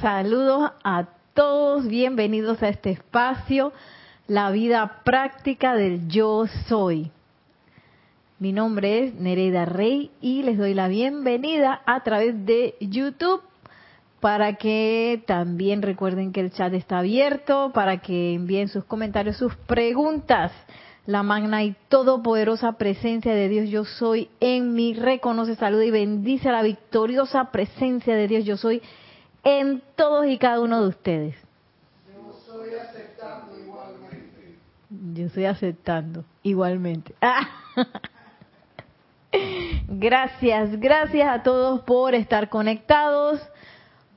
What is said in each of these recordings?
Saludos a todos, bienvenidos a este espacio, la vida práctica del yo soy. Mi nombre es Nereida Rey y les doy la bienvenida a través de YouTube para que también recuerden que el chat está abierto, para que envíen sus comentarios, sus preguntas. La magna y todopoderosa presencia de Dios yo soy en mí reconoce, saluda y bendice a la victoriosa presencia de Dios yo soy en todos y cada uno de ustedes. Yo estoy aceptando igualmente. Yo estoy aceptando igualmente. Gracias, gracias a todos por estar conectados,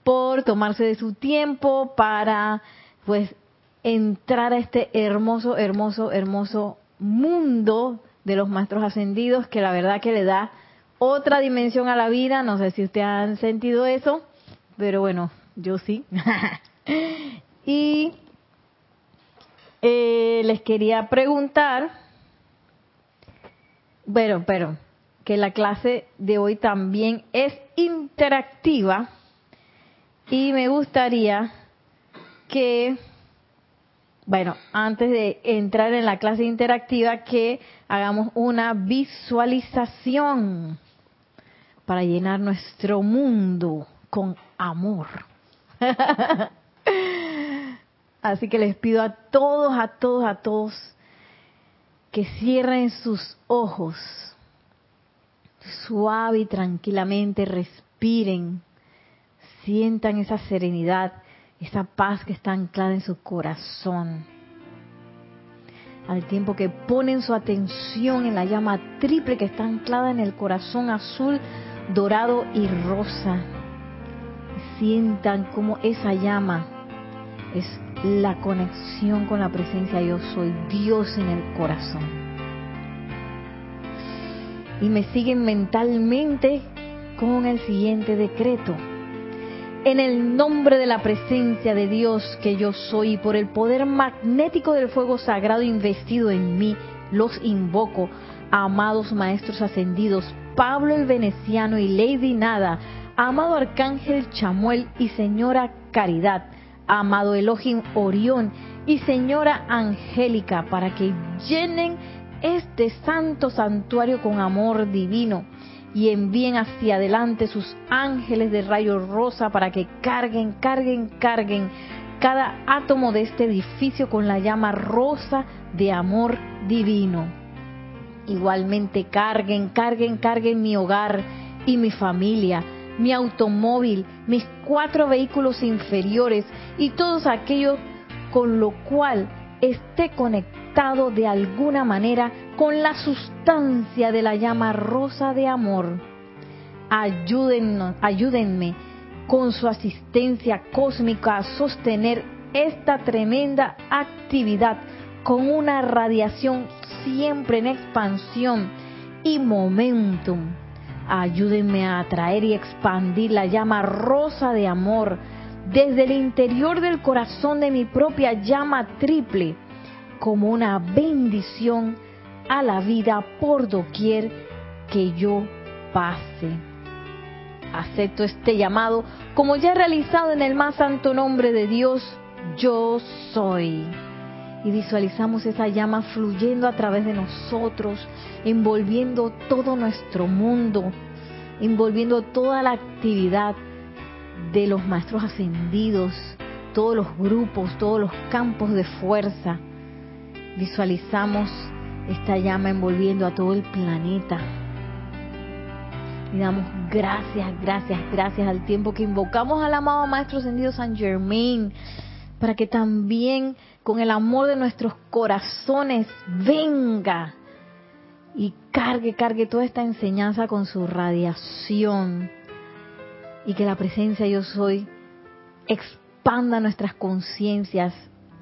por tomarse de su tiempo para pues entrar a este hermoso, hermoso, hermoso mundo de los maestros ascendidos que la verdad que le da otra dimensión a la vida. No sé si ustedes han sentido eso, pero bueno, yo sí. y eh, les quería preguntar, bueno, pero que la clase de hoy también es interactiva y me gustaría que, bueno, antes de entrar en la clase interactiva, que hagamos una visualización para llenar nuestro mundo con amor. Así que les pido a todos, a todos, a todos que cierren sus ojos suave y tranquilamente, respiren, sientan esa serenidad, esa paz que está anclada en su corazón. Al tiempo que ponen su atención en la llama triple que está anclada en el corazón azul, dorado y rosa. Sientan como esa llama es la conexión con la presencia yo soy, Dios en el corazón y me siguen mentalmente con el siguiente decreto. En el nombre de la presencia de Dios que yo soy y por el poder magnético del fuego sagrado investido en mí, los invoco, amados maestros ascendidos, Pablo el Veneciano y Lady Nada, amado Arcángel Chamuel y Señora Caridad, amado Elohim Orión y Señora Angélica, para que llenen este santo santuario con amor divino y envíen hacia adelante sus ángeles de rayo rosa para que carguen, carguen, carguen cada átomo de este edificio con la llama rosa de amor divino. Igualmente carguen, carguen, carguen mi hogar y mi familia, mi automóvil, mis cuatro vehículos inferiores y todos aquellos con lo cual esté conectado de alguna manera con la sustancia de la llama rosa de amor. Ayúdennos, ayúdenme con su asistencia cósmica a sostener esta tremenda actividad con una radiación siempre en expansión y momentum. Ayúdenme a atraer y expandir la llama rosa de amor desde el interior del corazón de mi propia llama triple como una bendición a la vida por doquier que yo pase. Acepto este llamado como ya realizado en el más santo nombre de Dios, yo soy. Y visualizamos esa llama fluyendo a través de nosotros, envolviendo todo nuestro mundo, envolviendo toda la actividad de los maestros ascendidos, todos los grupos, todos los campos de fuerza. Visualizamos esta llama envolviendo a todo el planeta. Y damos gracias, gracias, gracias al tiempo que invocamos al amado Maestro Ascendido San Germain para que también con el amor de nuestros corazones venga y cargue, cargue toda esta enseñanza con su radiación y que la presencia yo soy expanda nuestras conciencias,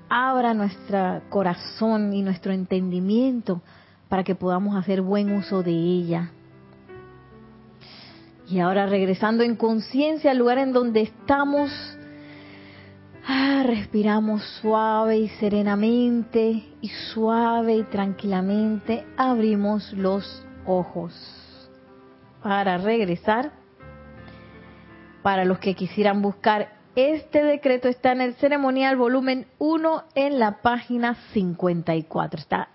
abra nuestro corazón y nuestro entendimiento para que podamos hacer buen uso de ella. Y ahora regresando en conciencia al lugar en donde estamos, ah, respiramos suave y serenamente y suave y tranquilamente abrimos los ojos para regresar para los que quisieran buscar Este decreto está en el ceremonial volumen 1 en la página 54. Está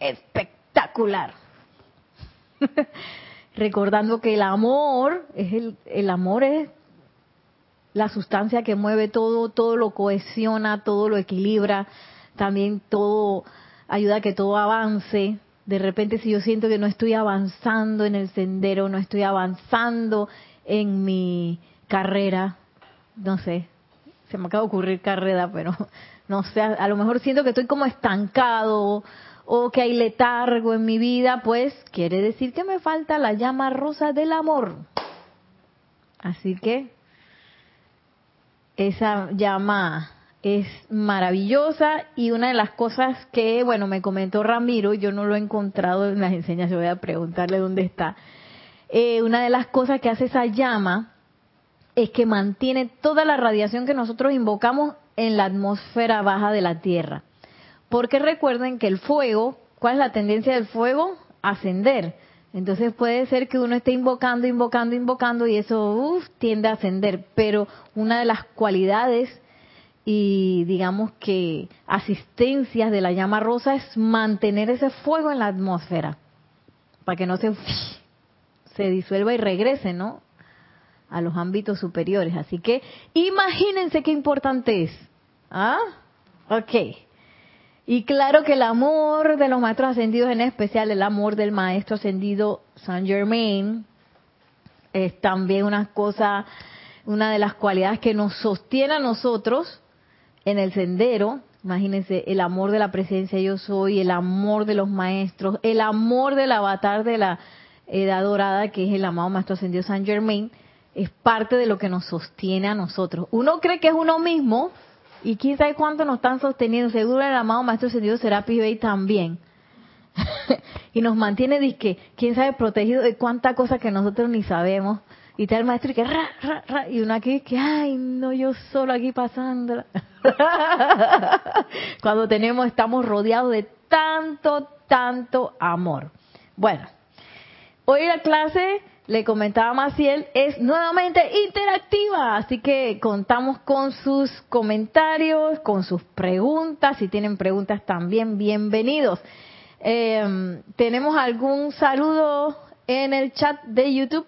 espectacular. Recordando que el amor es el, el amor es la sustancia que mueve todo, todo lo cohesiona, todo lo equilibra, también todo ayuda a que todo avance. De repente si yo siento que no estoy avanzando en el sendero, no estoy avanzando en mi carrera, no sé, se me acaba de ocurrir carrera, pero no sé, a lo mejor siento que estoy como estancado o que hay letargo en mi vida, pues quiere decir que me falta la llama rosa del amor. Así que esa llama es maravillosa y una de las cosas que, bueno, me comentó Ramiro, yo no lo he encontrado en las enseñanzas, voy a preguntarle dónde está. Eh, una de las cosas que hace esa llama es que mantiene toda la radiación que nosotros invocamos en la atmósfera baja de la Tierra. Porque recuerden que el fuego, ¿cuál es la tendencia del fuego? Ascender. Entonces puede ser que uno esté invocando, invocando, invocando y eso tiende a ascender. Pero una de las cualidades y digamos que asistencias de la llama rosa es mantener ese fuego en la atmósfera para que no se, se disuelva y regrese, ¿no? A los ámbitos superiores. Así que imagínense qué importante es. ¿Ah? Ok. Y claro que el amor de los maestros ascendidos, en especial el amor del maestro ascendido Saint Germain, es también una cosa, una de las cualidades que nos sostiene a nosotros en el sendero. Imagínense el amor de la presencia yo soy, el amor de los maestros, el amor del avatar de la edad dorada, que es el amado maestro ascendido Saint Germain, es parte de lo que nos sostiene a nosotros. Uno cree que es uno mismo, y quién sabe cuánto nos están sosteniendo. Seguro el amado Maestro Ascendido Serapis Bey también. y nos mantiene, disque, quién sabe, protegido de cuánta cosa que nosotros ni sabemos. Y está el maestro y que ra, ra, ra, y uno aquí que, ay, no, yo solo aquí pasando. Cuando tenemos, estamos rodeados de tanto, tanto amor. Bueno, hoy la clase le comentaba Maciel, es nuevamente interactiva, así que contamos con sus comentarios, con sus preguntas, si tienen preguntas también, bienvenidos. Eh, ¿Tenemos algún saludo en el chat de YouTube?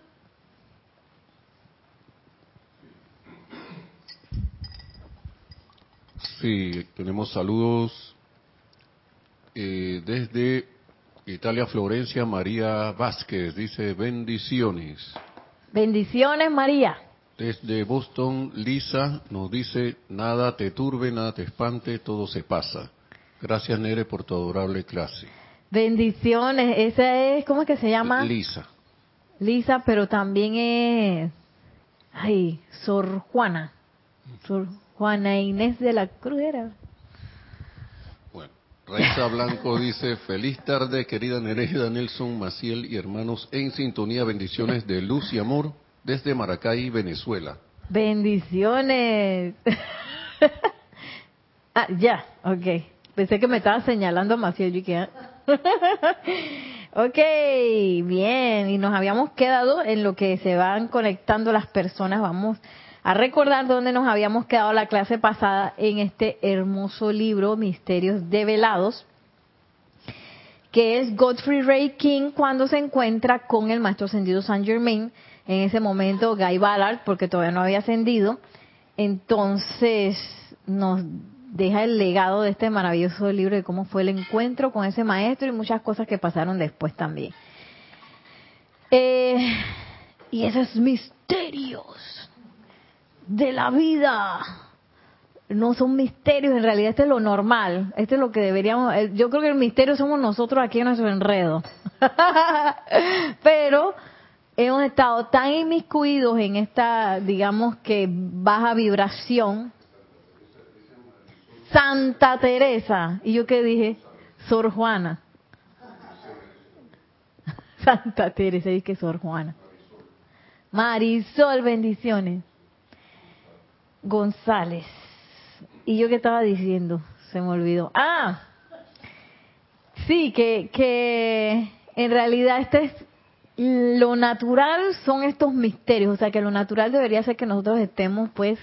Sí, tenemos saludos eh, desde Italia, Florencia, María Vázquez dice bendiciones. Bendiciones, María. Desde Boston, Lisa nos dice, nada te turbe, nada te espante, todo se pasa. Gracias, Nere, por tu adorable clase. Bendiciones, esa es, ¿cómo es que se llama? Lisa. Lisa, pero también es, ay, Sor Juana. Sor Juana Inés de la Cruz era. Raiza Blanco dice, feliz tarde querida Nereida Nelson Maciel y hermanos en sintonía, bendiciones de luz y amor desde Maracay, Venezuela. Bendiciones. ah, ya, ok. Pensé que me estaba señalando Maciel. y que, ah. ok, bien. Y nos habíamos quedado en lo que se van conectando las personas. Vamos a recordar dónde nos habíamos quedado la clase pasada en este hermoso libro, Misterios Develados, que es Godfrey Ray King cuando se encuentra con el Maestro Ascendido Saint Germain, en ese momento Guy Ballard, porque todavía no había ascendido, entonces nos deja el legado de este maravilloso libro de cómo fue el encuentro con ese maestro y muchas cosas que pasaron después también. Eh, y esos misterios de la vida. No son misterios, en realidad este es lo normal, este es lo que deberíamos, yo creo que el misterio somos nosotros aquí en nuestro enredo. Pero hemos estado tan inmiscuidos en esta, digamos que baja vibración. Santa Teresa, y yo que dije, Sor Juana. Santa Teresa, y que Sor Juana. Marisol, bendiciones. González. ¿Y yo qué estaba diciendo? Se me olvidó. Ah, sí, que, que en realidad este es lo natural son estos misterios, o sea que lo natural debería ser que nosotros estemos pues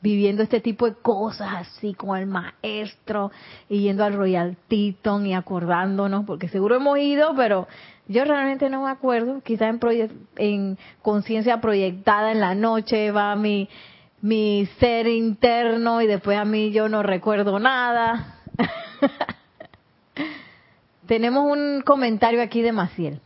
viviendo este tipo de cosas así con el maestro y yendo al Royal Teton y acordándonos, porque seguro hemos ido, pero yo realmente no me acuerdo, quizás en, en conciencia proyectada en la noche va mi, mi ser interno y después a mí yo no recuerdo nada. Tenemos un comentario aquí de Maciel.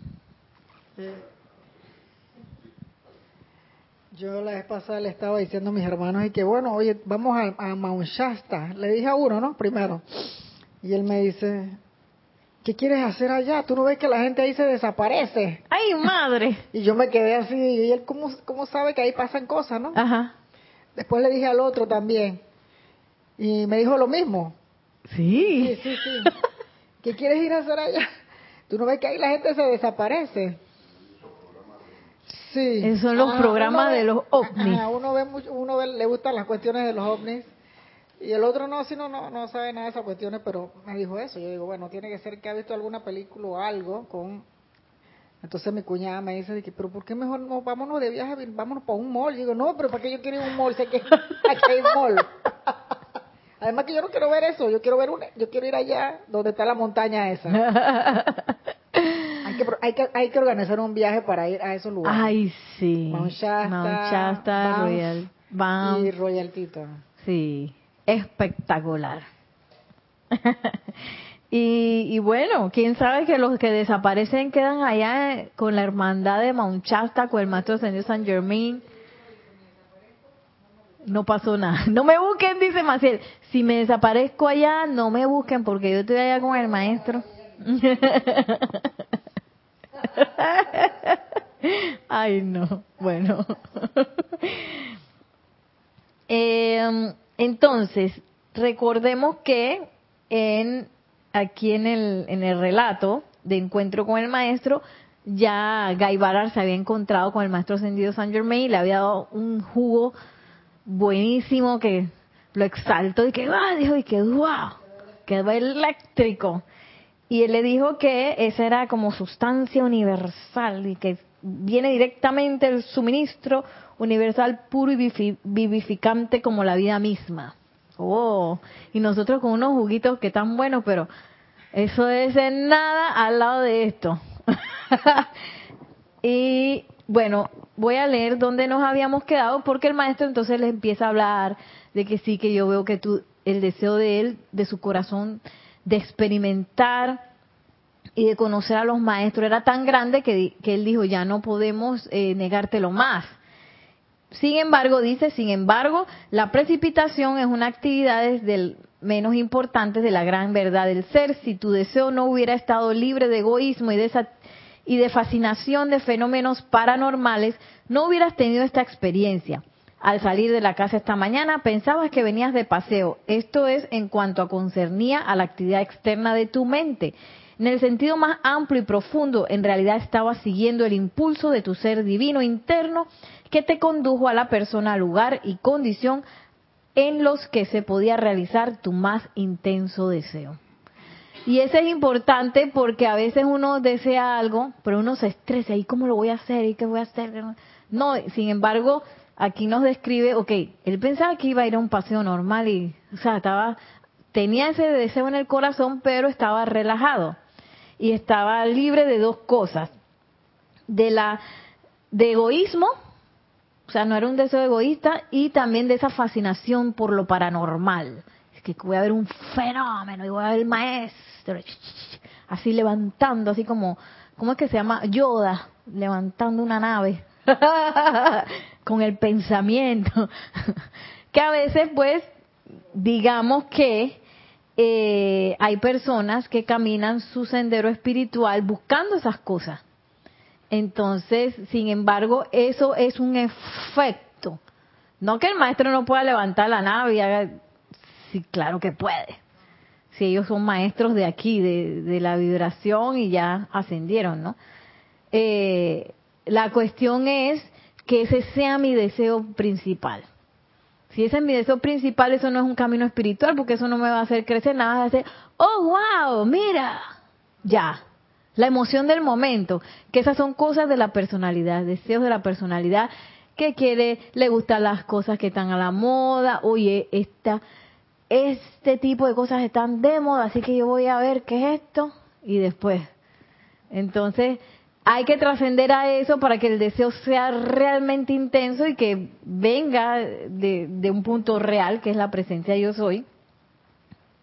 Yo la vez pasada le estaba diciendo a mis hermanos y que bueno, oye, vamos a, a Mount Shasta. Le dije a uno, ¿no? Primero. Y él me dice, ¿qué quieres hacer allá? ¿Tú no ves que la gente ahí se desaparece? ¡Ay, madre! y yo me quedé así, y él, ¿cómo, cómo sabe que ahí pasan cosas, no? Ajá. Después le dije al otro también. Y me dijo lo mismo. Sí. Sí, sí, sí. ¿Qué quieres ir a hacer allá? ¿Tú no ves que ahí la gente se desaparece? Sí. Esos son los Ajá, programas ve- de los ovnis. ajá, uno ve mucho, uno ve- le gustan las cuestiones de los ovnis y el otro no, si no, no, no sabe nada de esas cuestiones, pero me dijo eso. Yo digo, bueno, tiene que ser que ha visto alguna película o algo con... Entonces mi cuñada me dice, de que, pero ¿por qué mejor no vámonos de viaje, vámonos para un mall? Y digo, no, pero ¿para qué yo quiero ir a un mall? Sé que aquí hay un mall. Además que yo no quiero ver eso, yo quiero ver un, yo quiero ir allá donde está la montaña esa. Hay que, hay que, hay que organizar un viaje para ir a esos lugares. Ay, sí. Mount Shasta, Mount Shasta, Banff Royal Banff. y Royal Teton. Sí, espectacular. Y, y bueno, quién sabe que los que desaparecen quedan allá con la hermandad de Mount Shasta, con el maestro Señor San Germain. No pasó nada. No me busquen, dice Maciel. Si me desaparezco allá, no me busquen porque yo estoy allá con el maestro. Ay, no. Bueno. Eh, entonces, recordemos que en aquí en el, en el relato de encuentro con el maestro, ya Guy Ballard se había encontrado con el maestro ascendido San Germain y le había dado un jugo buenísimo que lo exaltó y que ¡ah! dijo y que wow, quedó eléctrico. Y él le dijo que esa era como sustancia universal y que viene directamente el suministro universal puro y vivi- vivificante como la vida misma. Oh, y nosotros con unos juguitos que tan buenos, pero eso es en nada al lado de esto. y bueno, voy a leer dónde nos habíamos quedado porque el maestro entonces le empieza a hablar de que sí, que yo veo que tú, el deseo de él, de su corazón, de experimentar y de conocer a los maestros era tan grande que, que él dijo, ya no podemos eh, negártelo más. Sin embargo, dice, sin embargo, la precipitación es una actividad menos importantes de la gran verdad del ser. Si tu deseo no hubiera estado libre de egoísmo y de, esa- y de fascinación de fenómenos paranormales, no hubieras tenido esta experiencia. Al salir de la casa esta mañana pensabas que venías de paseo. Esto es en cuanto a concernía a la actividad externa de tu mente. En el sentido más amplio y profundo, en realidad estabas siguiendo el impulso de tu ser divino interno que te condujo a la persona, lugar y condición en los que se podía realizar tu más intenso deseo. Y eso es importante porque a veces uno desea algo, pero uno se estresa, ¿y cómo lo voy a hacer? ¿Y qué voy a hacer? No, sin embargo, aquí nos describe, ok, él pensaba que iba a ir a un paseo normal y, o sea, estaba, tenía ese deseo en el corazón, pero estaba relajado y estaba libre de dos cosas, de la, de egoísmo, o sea, no era un deseo egoísta y también de esa fascinación por lo paranormal. Es que voy a ver un fenómeno y voy a ver el maestro, así levantando, así como, ¿cómo es que se llama? Yoda, levantando una nave con el pensamiento. que a veces, pues, digamos que eh, hay personas que caminan su sendero espiritual buscando esas cosas. Entonces, sin embargo, eso es un efecto. No que el maestro no pueda levantar la nave y haga... Sí, claro que puede. Si ellos son maestros de aquí, de, la vibración y ya ascendieron, ¿no? Eh, la cuestión es que ese sea mi deseo principal. Si ese es mi deseo principal, eso no es un camino espiritual, porque eso no me va a hacer crecer, nada va a hacer, oh, wow, mira, ya, la emoción del momento, que esas son cosas de la personalidad, deseos de la personalidad que quiere, le gustan las cosas que están a la moda, oye, esta, este tipo de cosas están de moda, así que yo voy a ver qué es esto y después. Entonces, hay que trascender a eso para que el deseo sea realmente intenso y que venga de, de, un punto real, que es la presencia yo soy,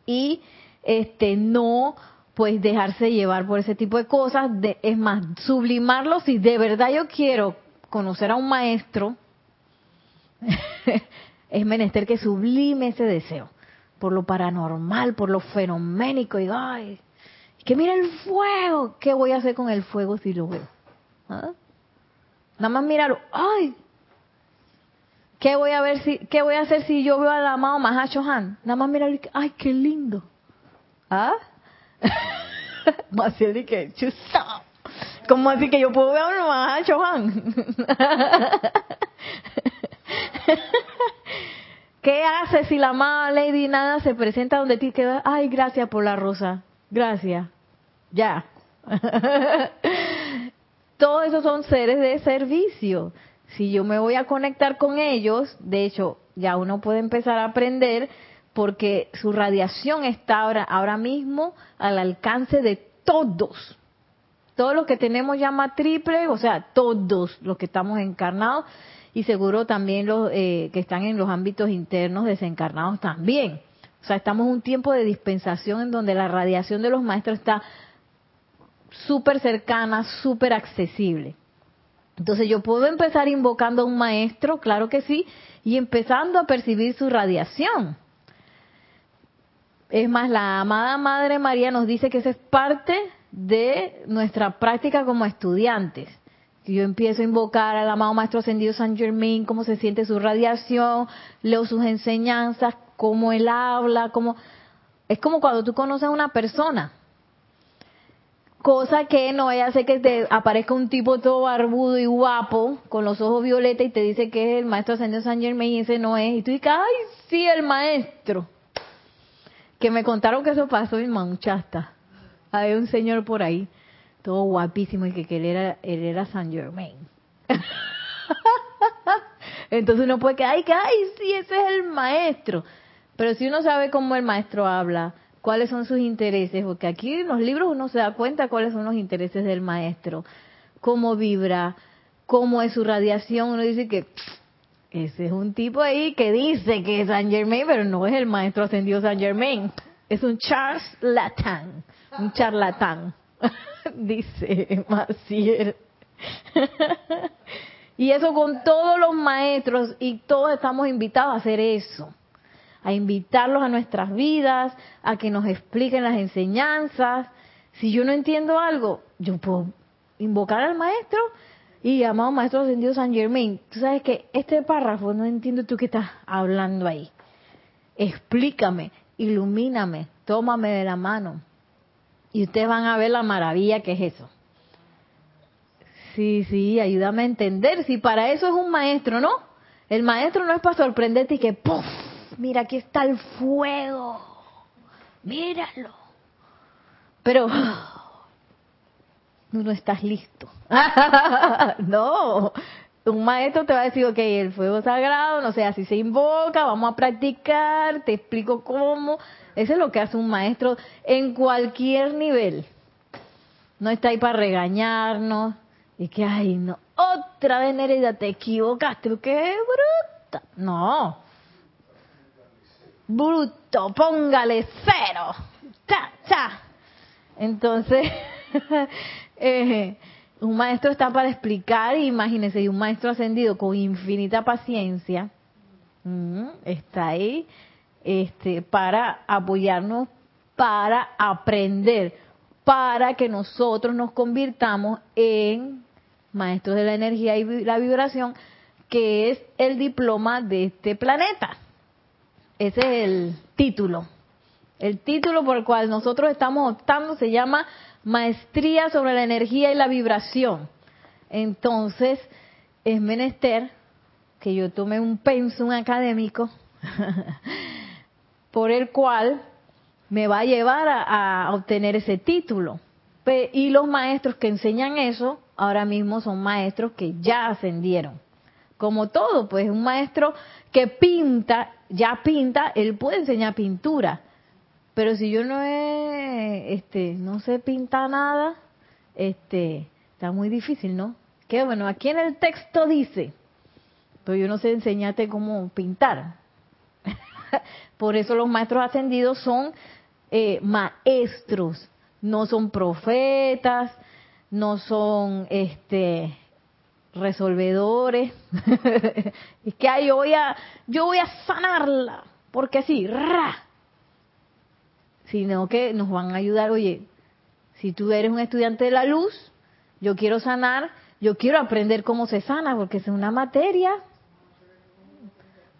y este no pues dejarse llevar por ese tipo de cosas, de, es más, sublimarlo si de verdad yo quiero conocer a un maestro, es menester que sublime ese deseo, por lo paranormal, por lo fenoménico, y ay, que mira el fuego, ¿qué voy a hacer con el fuego si lo veo? ¿Ah? Nada más mirarlo, ay, ¿qué voy a ver si, qué voy a hacer si yo veo al amado Mahacho Han? Nada más mirarlo, ay, qué lindo. ¿Ah? Maciel chusa. ¿Cómo así que yo puedo ver a Mahacho Han? ¿Qué hace si la amada Lady Nada se presenta donde ti queda? Ay, gracias por la rosa. Gracias. Ya. Todos esos son seres de servicio. Si yo me voy a conectar con ellos, de hecho, ya uno puede empezar a aprender porque su radiación está ahora, ahora mismo al alcance de todos. Todos los que tenemos llama triple, o sea, todos los que estamos encarnados y seguro también los eh, que están en los ámbitos internos desencarnados también. O sea, estamos en un tiempo de dispensación en donde la radiación de los maestros está súper cercana, súper accesible. Entonces yo puedo empezar invocando a un maestro, claro que sí, y empezando a percibir su radiación. Es más, la amada Madre María nos dice que esa es parte de nuestra práctica como estudiantes. Yo empiezo a invocar al amado Maestro Ascendido San Germain, cómo se siente su radiación, leo sus enseñanzas, cómo él habla, cómo... Es como cuando tú conoces a una persona. Cosa que no vaya a hacer que te aparezca un tipo todo barbudo y guapo, con los ojos violetas, y te dice que es el Maestro Ascendido San Germain y ese no es. Y tú dices, ay, sí, el Maestro que me contaron que eso pasó en Manchasta. Hay un señor por ahí, todo guapísimo, y que, él era, él era San Germain. Entonces uno puede que, ay, que, ay, sí, ese es el maestro. Pero si uno sabe cómo el maestro habla, cuáles son sus intereses, porque aquí en los libros uno se da cuenta cuáles son los intereses del maestro, cómo vibra, cómo es su radiación, uno dice que ese es un tipo ahí que dice que es Saint Germain, pero no es el maestro ascendido Saint Germain. Es un charlatán, un charlatán, dice Maciel. y eso con todos los maestros y todos estamos invitados a hacer eso, a invitarlos a nuestras vidas, a que nos expliquen las enseñanzas. Si yo no entiendo algo, yo puedo invocar al maestro y amado Maestro Ascendido San Germain, tú sabes que este párrafo no entiendo tú qué estás hablando ahí. Explícame, ilumíname, tómame de la mano. Y ustedes van a ver la maravilla que es eso. Sí, sí, ayúdame a entender. Si para eso es un maestro, ¿no? El maestro no es para sorprenderte y que, ¡puf! Mira, aquí está el fuego. Míralo. Pero no estás listo. no, un maestro te va a decir, ok, el fuego sagrado, no sé, así se invoca, vamos a practicar, te explico cómo. Eso es lo que hace un maestro en cualquier nivel. No está ahí para regañarnos. Y que, ay, no, otra vez Nereida, te equivocaste, qué bruta. No. Bruto, póngale cero. Cha, cha. Entonces, Eh, un maestro está para explicar, imagínense, y un maestro ascendido con infinita paciencia mm, está ahí este, para apoyarnos, para aprender, para que nosotros nos convirtamos en maestros de la energía y la vibración, que es el diploma de este planeta. Ese es el título. El título por el cual nosotros estamos optando se llama maestría sobre la energía y la vibración. Entonces, es menester que yo tome un pensum académico por el cual me va a llevar a, obtener ese título. Y los maestros que enseñan eso ahora mismo son maestros que ya ascendieron, como todo, pues un maestro que pinta, ya pinta, él puede enseñar pintura. Pero si yo no he, este, no sé pintar nada, este, está muy difícil, ¿no? Que bueno, aquí en el texto dice, pero yo no sé enseñarte cómo pintar. Por eso los maestros ascendidos son eh, maestros, no son profetas, no son este resolvedores. es que yo voy a yo voy a sanarla, porque así, ra. Sino que nos van a ayudar, oye, si tú eres un estudiante de la luz, yo quiero sanar, yo quiero aprender cómo se sana, porque es una materia,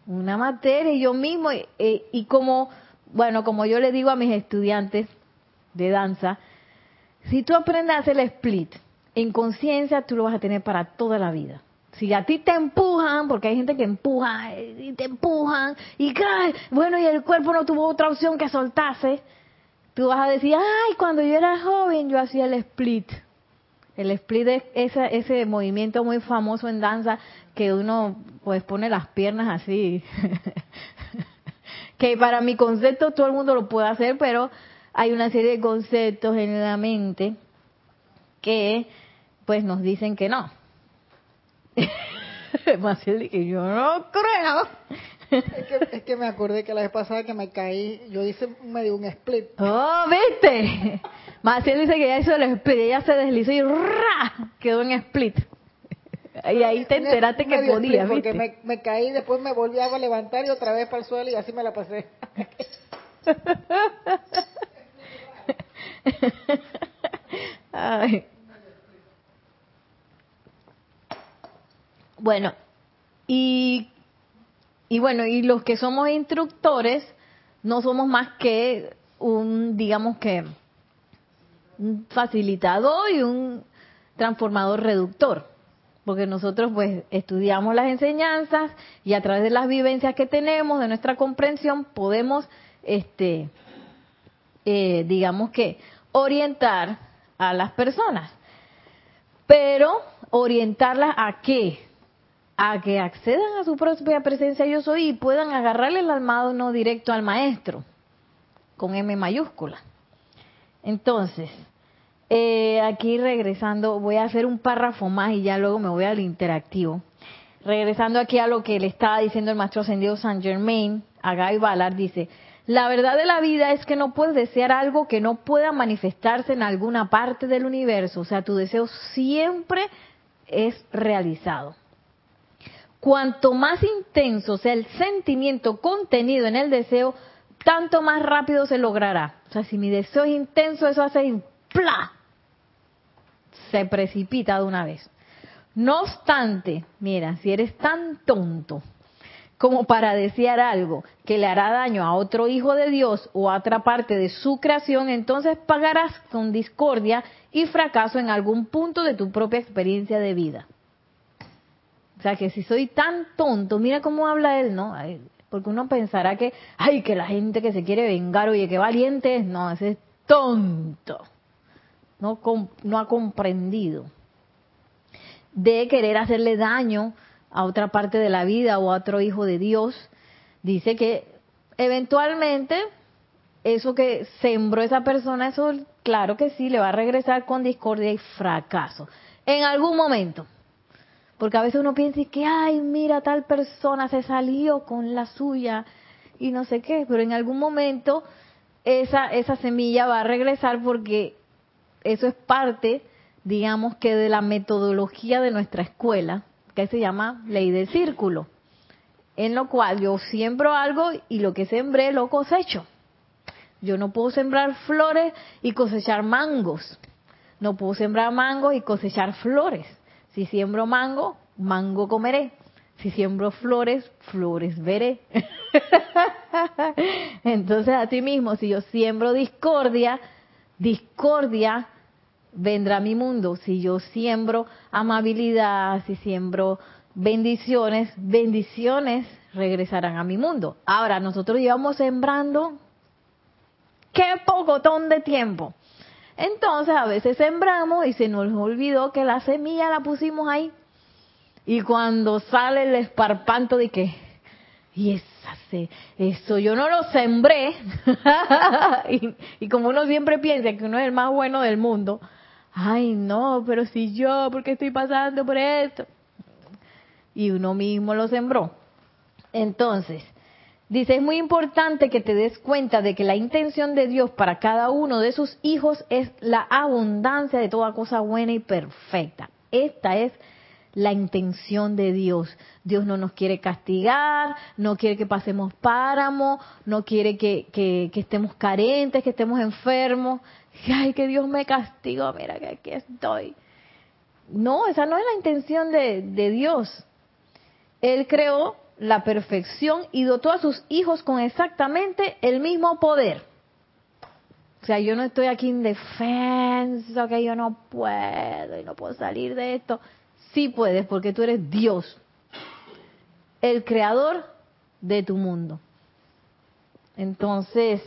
una materia, y yo mismo, eh, y como, bueno, como yo le digo a mis estudiantes de danza, si tú aprendes a hacer el split en conciencia, tú lo vas a tener para toda la vida. Si a ti te empujan, porque hay gente que empuja y te empujan y cae, bueno, y el cuerpo no tuvo otra opción que soltarse, tú vas a decir, ay, cuando yo era joven yo hacía el split. El split es ese, ese movimiento muy famoso en danza que uno pues pone las piernas así. que para mi concepto todo el mundo lo puede hacer, pero hay una serie de conceptos en la mente que pues nos dicen que no. Maciel que yo no creo. Es que, es que me acordé que la vez pasada que me caí, yo hice medio un split. Oh, ¿viste? Maciel dice que ya hizo el split, ella se deslizó y ¡ra! quedó en split. Y ahí te enteraste que podía, ¿viste? Porque me, me caí, después me volví a levantar y otra vez para el suelo y así me la pasé. Ay. Bueno, y, y bueno, y los que somos instructores no somos más que un, digamos que, un facilitador y un transformador reductor. Porque nosotros pues estudiamos las enseñanzas y a través de las vivencias que tenemos, de nuestra comprensión, podemos, este, eh, digamos que, orientar a las personas. Pero orientarlas a qué? A que accedan a su propia presencia yo soy y puedan agarrarle el almado no directo al maestro, con M mayúscula. Entonces, eh, aquí regresando, voy a hacer un párrafo más y ya luego me voy al interactivo. Regresando aquí a lo que le estaba diciendo el maestro ascendido Saint Germain, a Guy Ballard, dice, la verdad de la vida es que no puedes desear algo que no pueda manifestarse en alguna parte del universo, o sea, tu deseo siempre es realizado. Cuanto más intenso sea el sentimiento contenido en el deseo, tanto más rápido se logrará. O sea, si mi deseo es intenso, eso hace ¡pla! Se precipita de una vez. No obstante, mira, si eres tan tonto como para desear algo que le hará daño a otro hijo de Dios o a otra parte de su creación, entonces pagarás con discordia y fracaso en algún punto de tu propia experiencia de vida. O sea, que si soy tan tonto, mira cómo habla él, ¿no? Porque uno pensará que, ay, que la gente que se quiere vengar, oye, que valiente es. No, ese es tonto. No, no ha comprendido. De querer hacerle daño a otra parte de la vida o a otro hijo de Dios. Dice que eventualmente eso que sembró esa persona, eso claro que sí, le va a regresar con discordia y fracaso. En algún momento. Porque a veces uno piensa que, ay, mira, tal persona se salió con la suya y no sé qué, pero en algún momento esa, esa semilla va a regresar porque eso es parte, digamos que de la metodología de nuestra escuela, que se llama ley del círculo, en lo cual yo siembro algo y lo que sembré lo cosecho. Yo no puedo sembrar flores y cosechar mangos. No puedo sembrar mangos y cosechar flores. Si siembro mango, mango comeré. Si siembro flores, flores veré. Entonces a ti mismo, si yo siembro discordia, discordia vendrá a mi mundo. Si yo siembro amabilidad, si siembro bendiciones, bendiciones regresarán a mi mundo. Ahora, nosotros llevamos sembrando qué pocotón de tiempo. Entonces a veces sembramos y se nos olvidó que la semilla la pusimos ahí. Y cuando sale el esparpanto de que, y esa se, eso yo no lo sembré, y, y como uno siempre piensa que uno es el más bueno del mundo, ay no, pero si yo, porque estoy pasando por esto? Y uno mismo lo sembró. Entonces, dice, es muy importante que te des cuenta de que la intención de Dios para cada uno de sus hijos es la abundancia de toda cosa buena y perfecta. Esta es la intención de Dios. Dios no nos quiere castigar, no quiere que pasemos páramo, no quiere que, que, estemos carentes, que estemos enfermos. Ay, que Dios me castigó, mira que aquí estoy. No, esa no es la intención de, de Dios. Él creó la perfección y dotó a sus hijos con exactamente el mismo poder. O sea, yo no estoy aquí en defensa, que yo no puedo y no puedo salir de esto. Sí puedes, porque tú eres Dios, el creador de tu mundo. Entonces,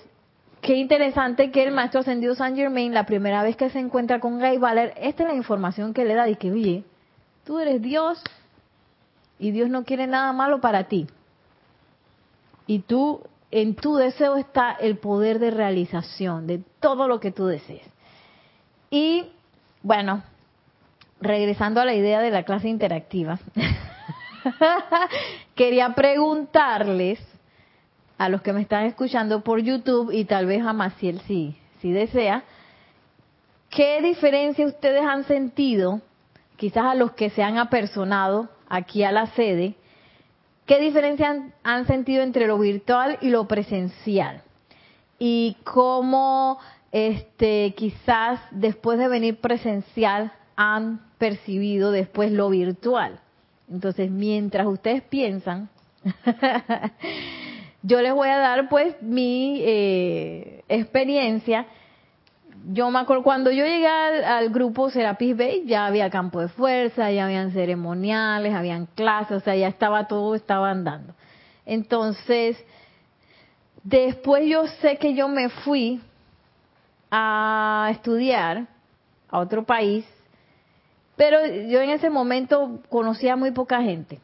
qué interesante que el maestro ascendido San Germain, la primera vez que se encuentra con Guy Valer, esta es la información que le da y que, oye, tú eres Dios y Dios no quiere nada malo para ti. Y tú, en tu deseo está el poder de realización de todo lo que tú desees. Y bueno, regresando a la idea de la clase interactiva, quería preguntarles a los que me están escuchando por YouTube y tal vez a Maciel si, si desea, ¿qué diferencia ustedes han sentido, quizás a los que se han apersonado aquí a la sede, qué diferencia han, han sentido entre lo virtual y lo presencial? Y cómo este quizás después de venir presencial han percibido después lo virtual. Entonces, mientras ustedes piensan, yo les voy a dar pues mi eh, experiencia. Yo me acuerdo, cuando yo llegué al, grupo Serapis Bay, ya había campo de fuerza, ya habían ceremoniales, habían clases, o sea, ya estaba todo, estaba andando. Entonces, después yo sé que yo me fui a estudiar a otro país, pero yo en ese momento conocía muy poca gente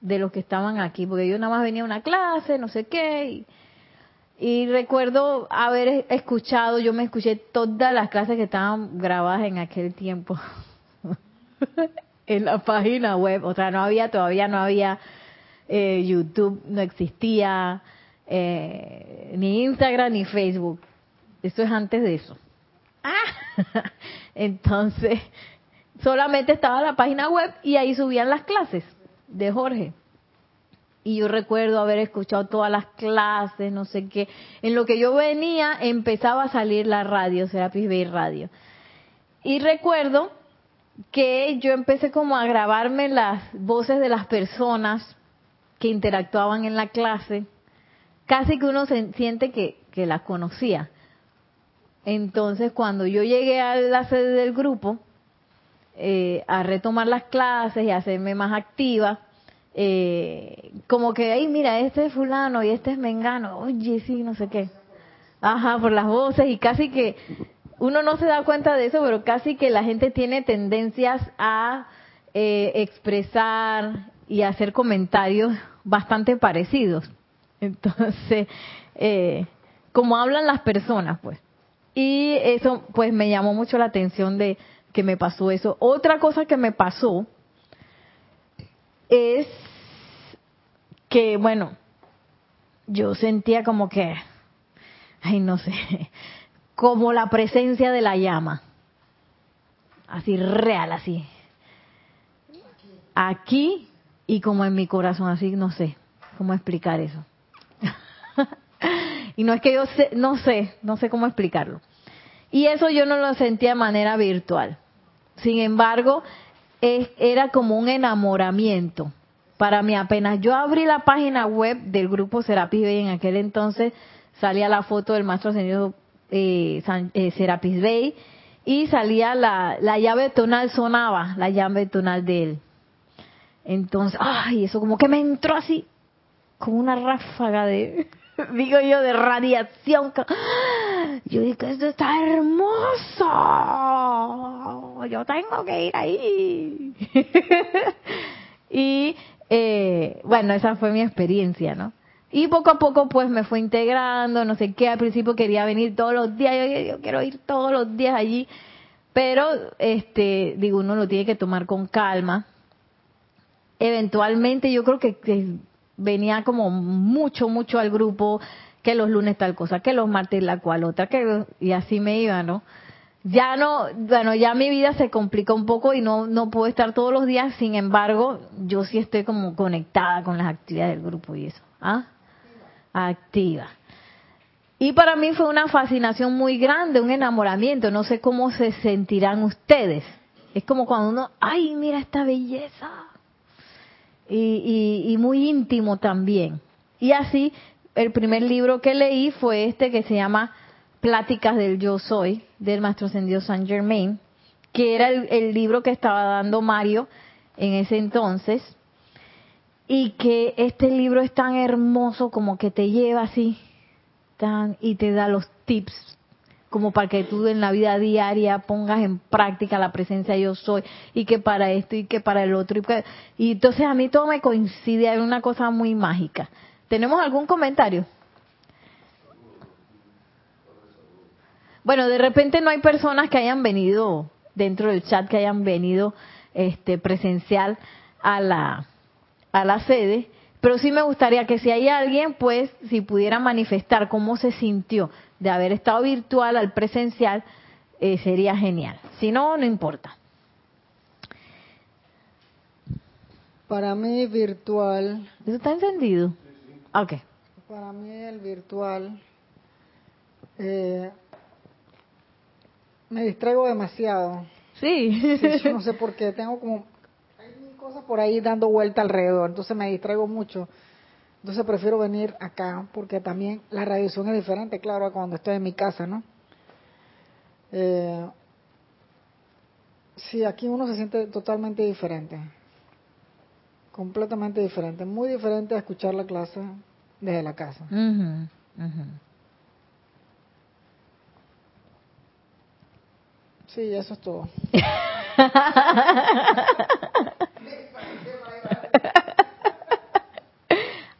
de los que estaban aquí, porque yo nada más venía a una clase, no sé qué, y, y, recuerdo haber escuchado, yo me escuché todas las clases que estaban grabadas en aquel tiempo en la página web, o sea, no había, todavía no había eh, YouTube, no existía eh, ni Instagram ni Facebook, esto es antes de eso. Ah, entonces, solamente estaba la página web y ahí subían las clases de Jorge. Y yo recuerdo haber escuchado todas las clases, no sé qué. En lo que yo venía empezaba a salir la radio, Serapis Bay Radio. Y recuerdo que yo empecé como a grabarme las voces de las personas que interactuaban en la clase. Casi que uno se siente que, que las conocía. Entonces, cuando yo llegué a la sede del grupo, eh, a retomar las clases y a hacerme más activa, eh, como que, ay, mira, este es fulano y este es mengano, oye, sí, no sé qué. Ajá, por las voces y casi que uno no se da cuenta de eso, pero casi que la gente tiene tendencias a eh, expresar y hacer comentarios bastante parecidos. Entonces, eh, como hablan las personas, pues. Y eso, pues, me llamó mucho la atención de que me pasó eso. Otra cosa que me pasó es que, bueno, yo sentía como que, ay, no sé, como la presencia de la llama. Así real, así. Aquí y como en mi corazón, así, no sé cómo explicar eso. y no es que yo sé, no sé, no sé cómo explicarlo. Y eso yo no lo sentía de manera virtual. Sin embargo, es, era como un enamoramiento. Para mí, apenas yo abrí la página web del grupo Serapis Bay, en aquel entonces salía la foto del maestro señor eh, eh, Serapis Bay y salía la, la llave tonal, sonaba la llave tonal de él. Entonces, ay, eso como que me entró así, como una ráfaga de, digo yo, de radiación. Yo dije, esto está hermoso. Yo tengo que ir ahí. Y eh, bueno, esa fue mi experiencia, ¿no? Y poco a poco pues me fue integrando, no sé qué, al principio quería venir todos los días, yo, quiero ir todos los días allí, pero este, digo, uno lo tiene que tomar con calma. Eventualmente yo creo que venía como mucho, mucho al grupo, que los lunes tal cosa, que los martes la cual otra, que y así me iba, ¿no? Ya no, bueno, ya mi vida se complica un poco y no, no puedo estar todos los días, sin embargo, yo sí estoy como conectada con las actividades del grupo y eso. ¿Ah? activa. Y para mí fue una fascinación muy grande, un enamoramiento. No sé cómo se sentirán ustedes. Es como cuando uno, ay, mira esta belleza. Y, y, muy íntimo también. Y así, el primer libro que leí fue este que se llama Pláticas del Yo Soy, del Maestro Ascendido San Germain, que era el, libro que estaba dando Mario en ese entonces y que este libro es tan hermoso como que te lleva así tan, y te da los tips como para que tú en la vida diaria pongas en práctica la presencia yo soy y que para esto y que para el otro y, entonces a mí todo me coincide es una cosa muy mágica tenemos algún comentario bueno de repente no hay personas que hayan venido dentro del chat que hayan venido este presencial a la a la sede, pero sí me gustaría que si hay alguien, pues si pudiera manifestar cómo se sintió de haber estado virtual al presencial, eh, sería genial. Si no, no importa. Para mí virtual. ¿Eso está encendido? Ok. Para mí el virtual eh, me distraigo demasiado. Sí. sí. Yo no sé por qué. Tengo como cosas por ahí dando vuelta alrededor, entonces me distraigo mucho. Entonces prefiero venir acá porque también la radiación es diferente, claro, cuando estoy en mi casa, ¿no? Eh, sí, aquí uno se siente totalmente diferente, completamente diferente, muy diferente a escuchar la clase desde la casa. Sí, eso es todo.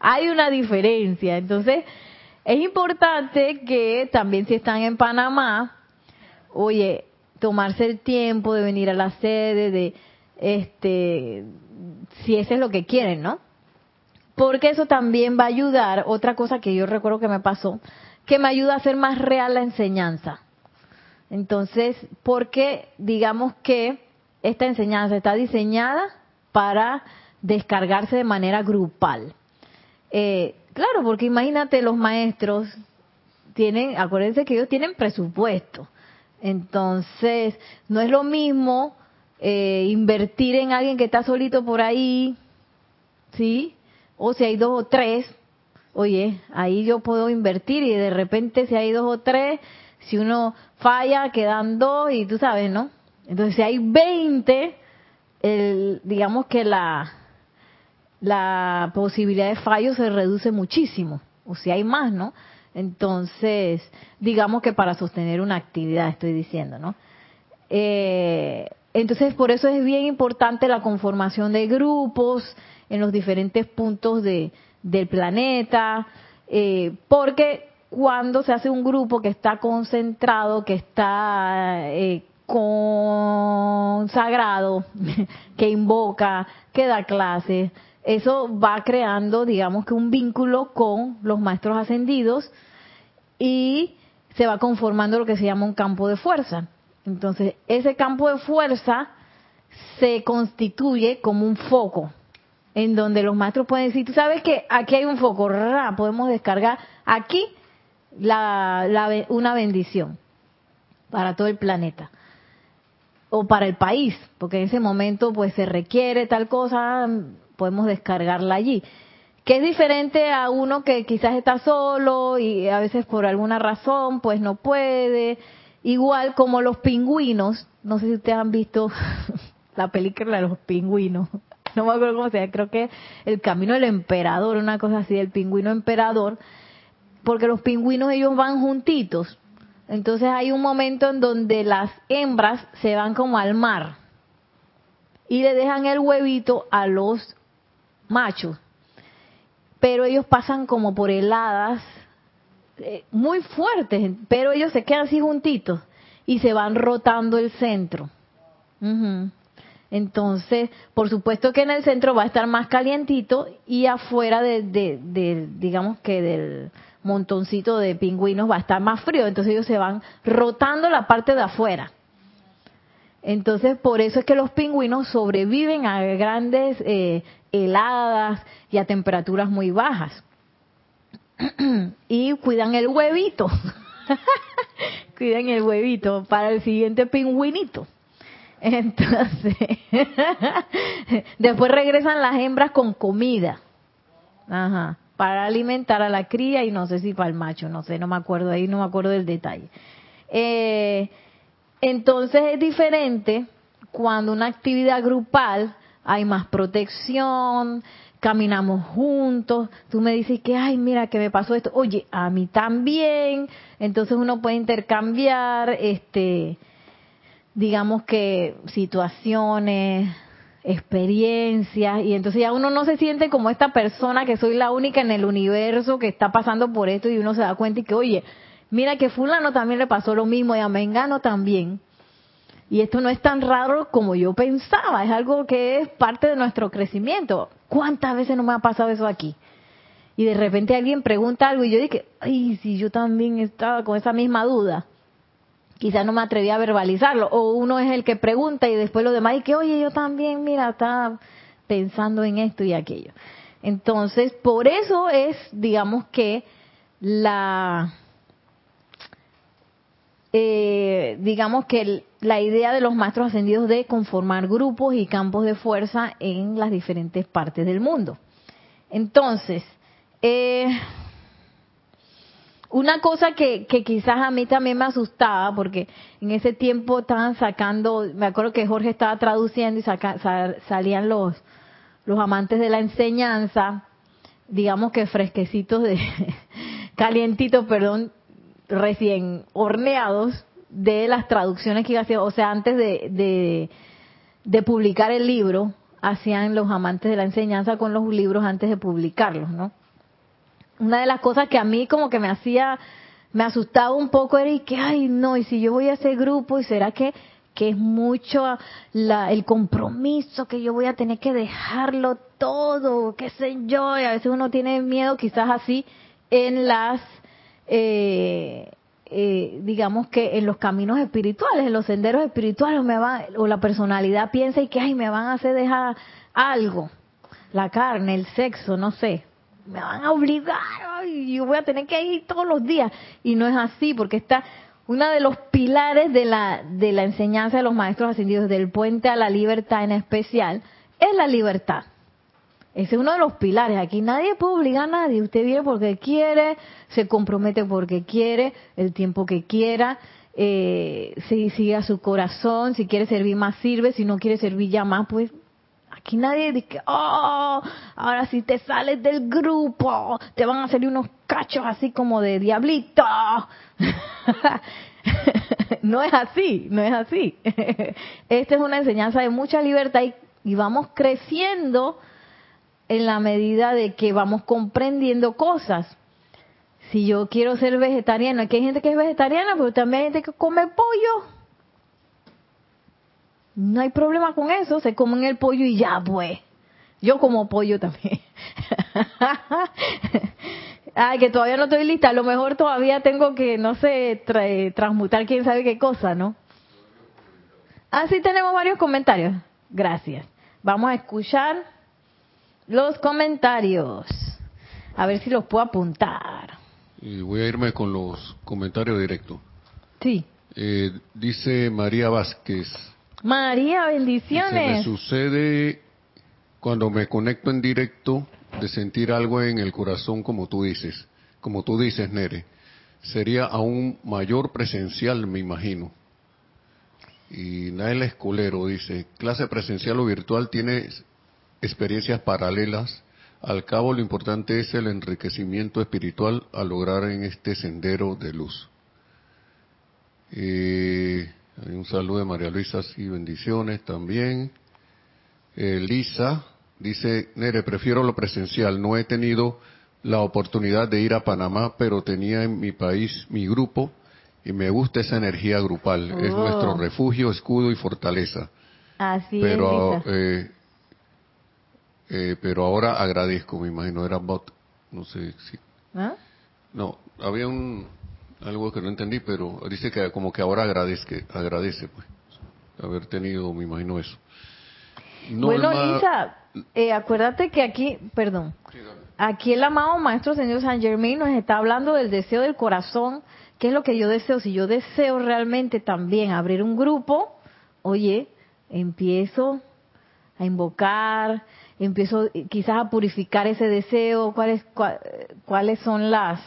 Hay una diferencia. Entonces, es importante que también si están en Panamá, oye, tomarse el tiempo de venir a la sede, de este, si ese es lo que quieren, ¿no? Porque eso también va a ayudar, otra cosa que yo recuerdo que me pasó, que me ayuda a hacer más real la enseñanza. Entonces, porque digamos que esta enseñanza está diseñada para descargarse de manera grupal. Eh, claro, porque imagínate los maestros tienen, acuérdense que ellos tienen presupuesto. Entonces, no es lo mismo eh, invertir en alguien que está solito por ahí, ¿sí? O si hay dos o tres, oye, ahí yo puedo invertir y de repente si hay dos o tres, si uno falla, quedan dos y tú sabes, ¿no? Entonces, si hay 20, el, digamos que la, la posibilidad de fallo se reduce muchísimo, o si hay más, ¿no? Entonces, digamos que para sostener una actividad, estoy diciendo, ¿no? Eh, entonces, por eso es bien importante la conformación de grupos en los diferentes puntos de, del planeta, eh, porque cuando se hace un grupo que está concentrado, que está eh, consagrado, que invoca, que da clases, eso va creando, digamos que un vínculo con los maestros ascendidos y se va conformando lo que se llama un campo de fuerza. Entonces, ese campo de fuerza se constituye como un foco, en donde los maestros pueden decir, tú sabes que aquí hay un foco, podemos descargar aquí la, una bendición para todo el planeta o para el país, porque en ese momento pues se requiere tal cosa, podemos descargarla allí. Que es diferente a uno que quizás está solo y a veces por alguna razón pues no puede. Igual como los pingüinos, no sé si ustedes han visto la película de los pingüinos, no me acuerdo cómo se llama, creo que El Camino del Emperador, una cosa así, el pingüino emperador, porque los pingüinos ellos van juntitos. Entonces hay un momento en donde las hembras se van como al mar y le dejan el huevito a los machos, pero ellos pasan como por heladas eh, muy fuertes, pero ellos se quedan así juntitos y se van rotando el centro. Entonces, por supuesto que en el centro va a estar más calientito y afuera de, digamos que del montoncito de pingüinos va a estar más frío. Entonces ellos se van rotando la parte de afuera. Entonces, por eso es que los pingüinos sobreviven a grandes eh, heladas y a temperaturas muy bajas. y cuidan el huevito. cuidan el huevito para el siguiente pingüinito. Entonces, después regresan las hembras con comida. Para alimentar a la cría y no sé si para el macho, no sé, no me acuerdo ahí, no me acuerdo del detalle. Eh, entonces es diferente cuando una actividad grupal hay más protección, caminamos juntos, tú me dices que, ay, mira, que me pasó esto, oye, a mí también, entonces uno puede intercambiar, este, digamos que situaciones, experiencias, y entonces ya uno no se siente como esta persona que soy la única en el universo que está pasando por esto y uno se da cuenta y que, oye, mira que fulano también le pasó lo mismo y a Mengano también. Y esto no es tan raro como yo pensaba, es algo que es parte de nuestro crecimiento. ¿Cuántas veces no me ha pasado eso aquí? Y de repente alguien pregunta algo y yo dije, ay, si yo también estaba con esa misma duda quizás no me atreví a verbalizarlo, o uno es el que pregunta y después lo demás, y que, oye, yo también, mira, estaba pensando en esto y aquello. Entonces, por eso es, digamos que, la, eh, digamos que la idea de los maestros ascendidos de conformar grupos y campos de fuerza en las diferentes partes del mundo. Entonces, eh, una cosa que, quizás a mí también me asustaba, porque en ese tiempo estaban sacando, me acuerdo que Jorge estaba traduciendo y salían los, los amantes de la enseñanza, digamos que fresquecitos de, calientitos, perdón, recién horneados de las traducciones que iba a hacer, o sea, antes de, de, de publicar el libro, hacían los amantes de la enseñanza con los libros antes de publicarlos, ¿no? una de las cosas que a mí como que me hacía, me asustaba un poco era y que, ay, no, y si yo voy a ese grupo, ¿y será que, que es mucho la, el compromiso, que yo voy a tener que dejarlo todo, qué sé yo, y a veces uno tiene miedo quizás así en las, eh, eh, digamos que en los caminos espirituales, en los senderos espirituales, me va, o la personalidad piensa y que, ay, me van a hacer dejar algo, la carne, el sexo, no sé, me van a obligar, y yo voy a tener que ir todos los días. Y no es así, porque está uno de los pilares de la, de la enseñanza de los maestros ascendidos, del puente a la libertad en especial, es la libertad. Ese es uno de los pilares. Aquí nadie puede obligar a nadie. Usted viene porque quiere, se compromete porque quiere, el tiempo que quiera, eh, si sigue a su corazón, si quiere servir más sirve, si no quiere servir ya más, pues Aquí nadie dice, oh, ahora si te sales del grupo, te van a salir unos cachos así como de diablito. no es así, no es así. Esta es una enseñanza de mucha libertad y, y vamos creciendo en la medida de que vamos comprendiendo cosas. Si yo quiero ser vegetariana, aquí hay gente que es vegetariana, pero también hay gente que come pollo. No hay problema con eso, se comen el pollo y ya, pues. Yo como pollo también. Ay, que todavía no estoy lista. A lo mejor todavía tengo que, no sé, transmutar quién sabe qué cosa, ¿no? Ah, sí tenemos varios comentarios. Gracias. Vamos a escuchar los comentarios. A ver si los puedo apuntar. Y voy a irme con los comentarios directos. Sí. Eh, dice María Vázquez. María, bendiciones. me sucede cuando me conecto en directo de sentir algo en el corazón como tú dices, como tú dices, Nere. Sería aún mayor presencial, me imagino. Y Nael Escolero dice, clase presencial o virtual tiene experiencias paralelas. Al cabo, lo importante es el enriquecimiento espiritual a lograr en este sendero de luz. Eh, un saludo de María Luisa, y bendiciones también. Elisa dice, Nere, prefiero lo presencial. No he tenido la oportunidad de ir a Panamá, pero tenía en mi país mi grupo y me gusta esa energía grupal. Es Oh. nuestro refugio, escudo y fortaleza. Así pero, es, Lisa. eh, eh, pero ahora agradezco, me imagino, era bot, no sé si, ¿Ah? no, había un, algo que no entendí, pero dice que como que ahora agradezque, agradece, pues, haber tenido, me imagino eso. Bueno, Norma- Lisa, eh, acuérdate que aquí, perdón, aquí el amado Maestro Señor San Germain nos está hablando del deseo del corazón. ¿Qué es lo que yo deseo? Si yo deseo realmente también abrir un grupo, oye, empiezo a invocar, empiezo eh, quizás a purificar ese deseo, cuáles, cua- cuáles son las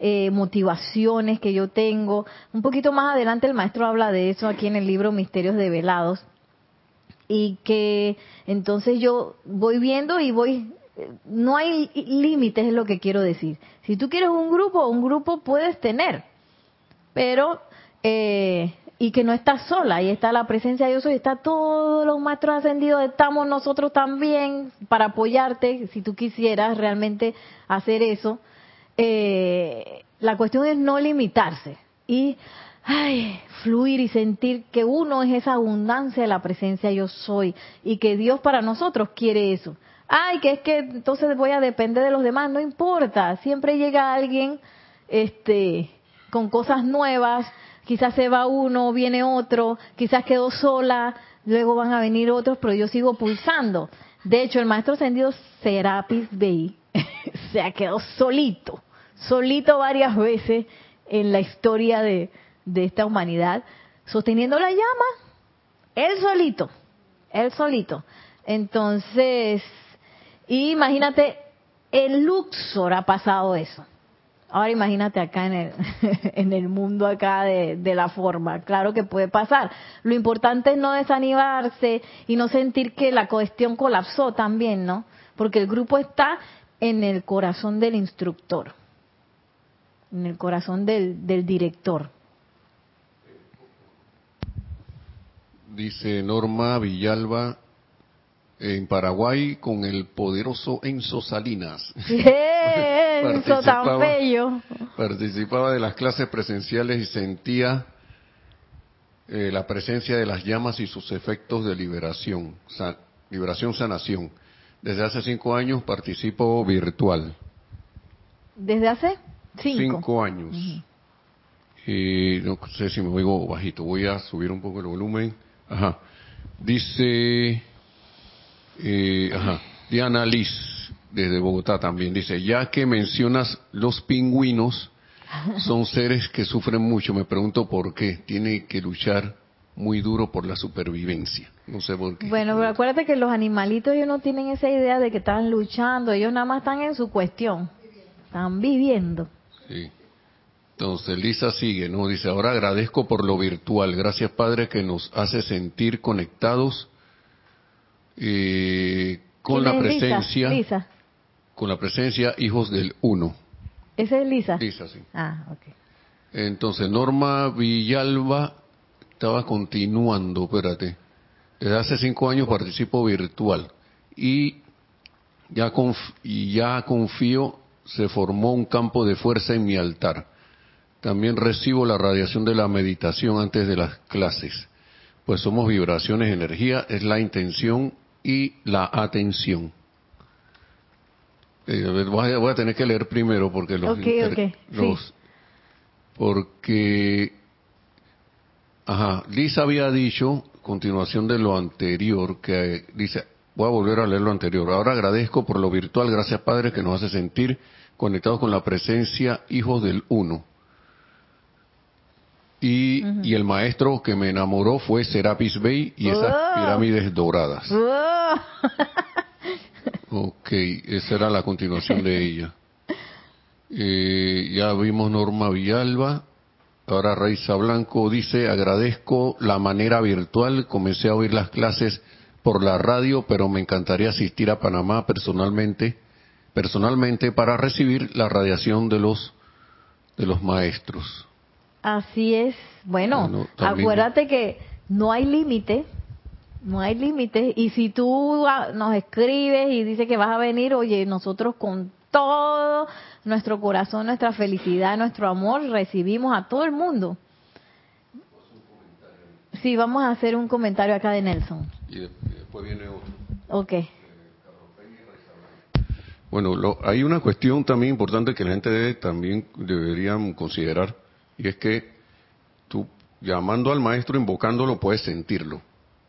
eh, motivaciones que yo tengo. Un poquito más adelante el maestro habla de eso aquí en el libro Misterios Develados y que entonces yo voy viendo y voy eh, no hay límites es lo que quiero decir si tú quieres un grupo un grupo puedes tener pero eh, y que no estás sola ahí está la presencia de Dios y está todos los maestros ascendidos estamos nosotros también para apoyarte si tú quisieras realmente hacer eso eh, la cuestión es no limitarse y ay, fluir y sentir que uno es esa abundancia de la presencia yo soy y que Dios para nosotros quiere eso. Ay, que es que entonces voy a depender de los demás, no importa, siempre llega alguien este con cosas nuevas, quizás se va uno, viene otro, quizás quedó sola, luego van a venir otros, pero yo sigo pulsando. De hecho, el maestro ascendido Serapis Bey se ha quedado solito, solito varias veces en la historia de, de esta humanidad, sosteniendo la llama, él solito, él solito. Entonces, imagínate, en Luxor ha pasado eso. Ahora imagínate acá en el, en el mundo acá de, de la forma. Claro que puede pasar. Lo importante es no desanimarse y no sentir que la cuestión colapsó también, ¿no? Porque el grupo está en el corazón del instructor, en el corazón del, del director. Dice Norma Villalba, en Paraguay con el poderoso Enzo Salinas. Bien, eso tan Participaba- bello. Participaba de las clases presenciales y sentía eh, la presencia de las llamas y sus efectos de liberación, liberación, sanación. Desde hace cinco años participo virtual. ¿Desde hace? Cinco. Cinco años. Y no sé si me oigo bajito. Voy a subir un poco el volumen. Ajá. Dice, eh, ajá, Diana Liz, desde Bogotá también, dice, ya que mencionas los pingüinos, son seres que sufren mucho. Me pregunto por qué. Tiene que luchar muy duro por la supervivencia. No sé por qué. Bueno, pero acuérdate que los animalitos ellos no tienen esa idea de que están luchando, ellos nada más están en su cuestión, están viviendo. Sí. Entonces Lisa sigue, ¿no? Dice, ahora agradezco por lo virtual. Gracias Padre que nos hace sentir conectados eh, con la presencia, Lisa, con la presencia hijos del uno. esa es Lisa. Lisa, sí. Ah, ok. Entonces Norma Villalba estaba continuando, espérate. Desde hace cinco años participo virtual y ya, conf- y ya confío, se formó un campo de fuerza en mi altar. También recibo la radiación de la meditación antes de las clases, pues somos vibraciones, energía, es la intención y la atención. Eh, voy, a, voy a tener que leer primero porque los, Ok, inter- ok, sí. los- porque ajá, Lisa había dicho continuación de lo anterior que dice voy a volver a leer lo anterior. Ahora agradezco por lo virtual, gracias Padre que nos hace sentir conectados con la presencia hijos del uno. Y, y el maestro que me enamoró fue Serapis Bey y esas Oh. pirámides doradas. ¡Oh! Ok, esa era la continuación de ella. Eh, ya vimos Norma Villalba. Ahora Raiza Blanco dice, agradezco la manera virtual. Comencé a oír las clases por la radio, pero me encantaría asistir a Panamá personalmente, personalmente para recibir la radiación de los de los maestros. Así es. Bueno, Bueno, acuérdate que no hay límite, No hay límites. Y si tú ah, nos escribes y dices que vas a venir, oye, nosotros con todo nuestro corazón, nuestra felicidad, nuestro amor, recibimos a todo el mundo. Sí, vamos a hacer un comentario acá de Nelson. Y de- y después viene otro. Ok. Bueno, lo- hay una cuestión también importante que la gente debe, también deberían considerar, y es que tú llamando al maestro, invocándolo, puedes sentirlo.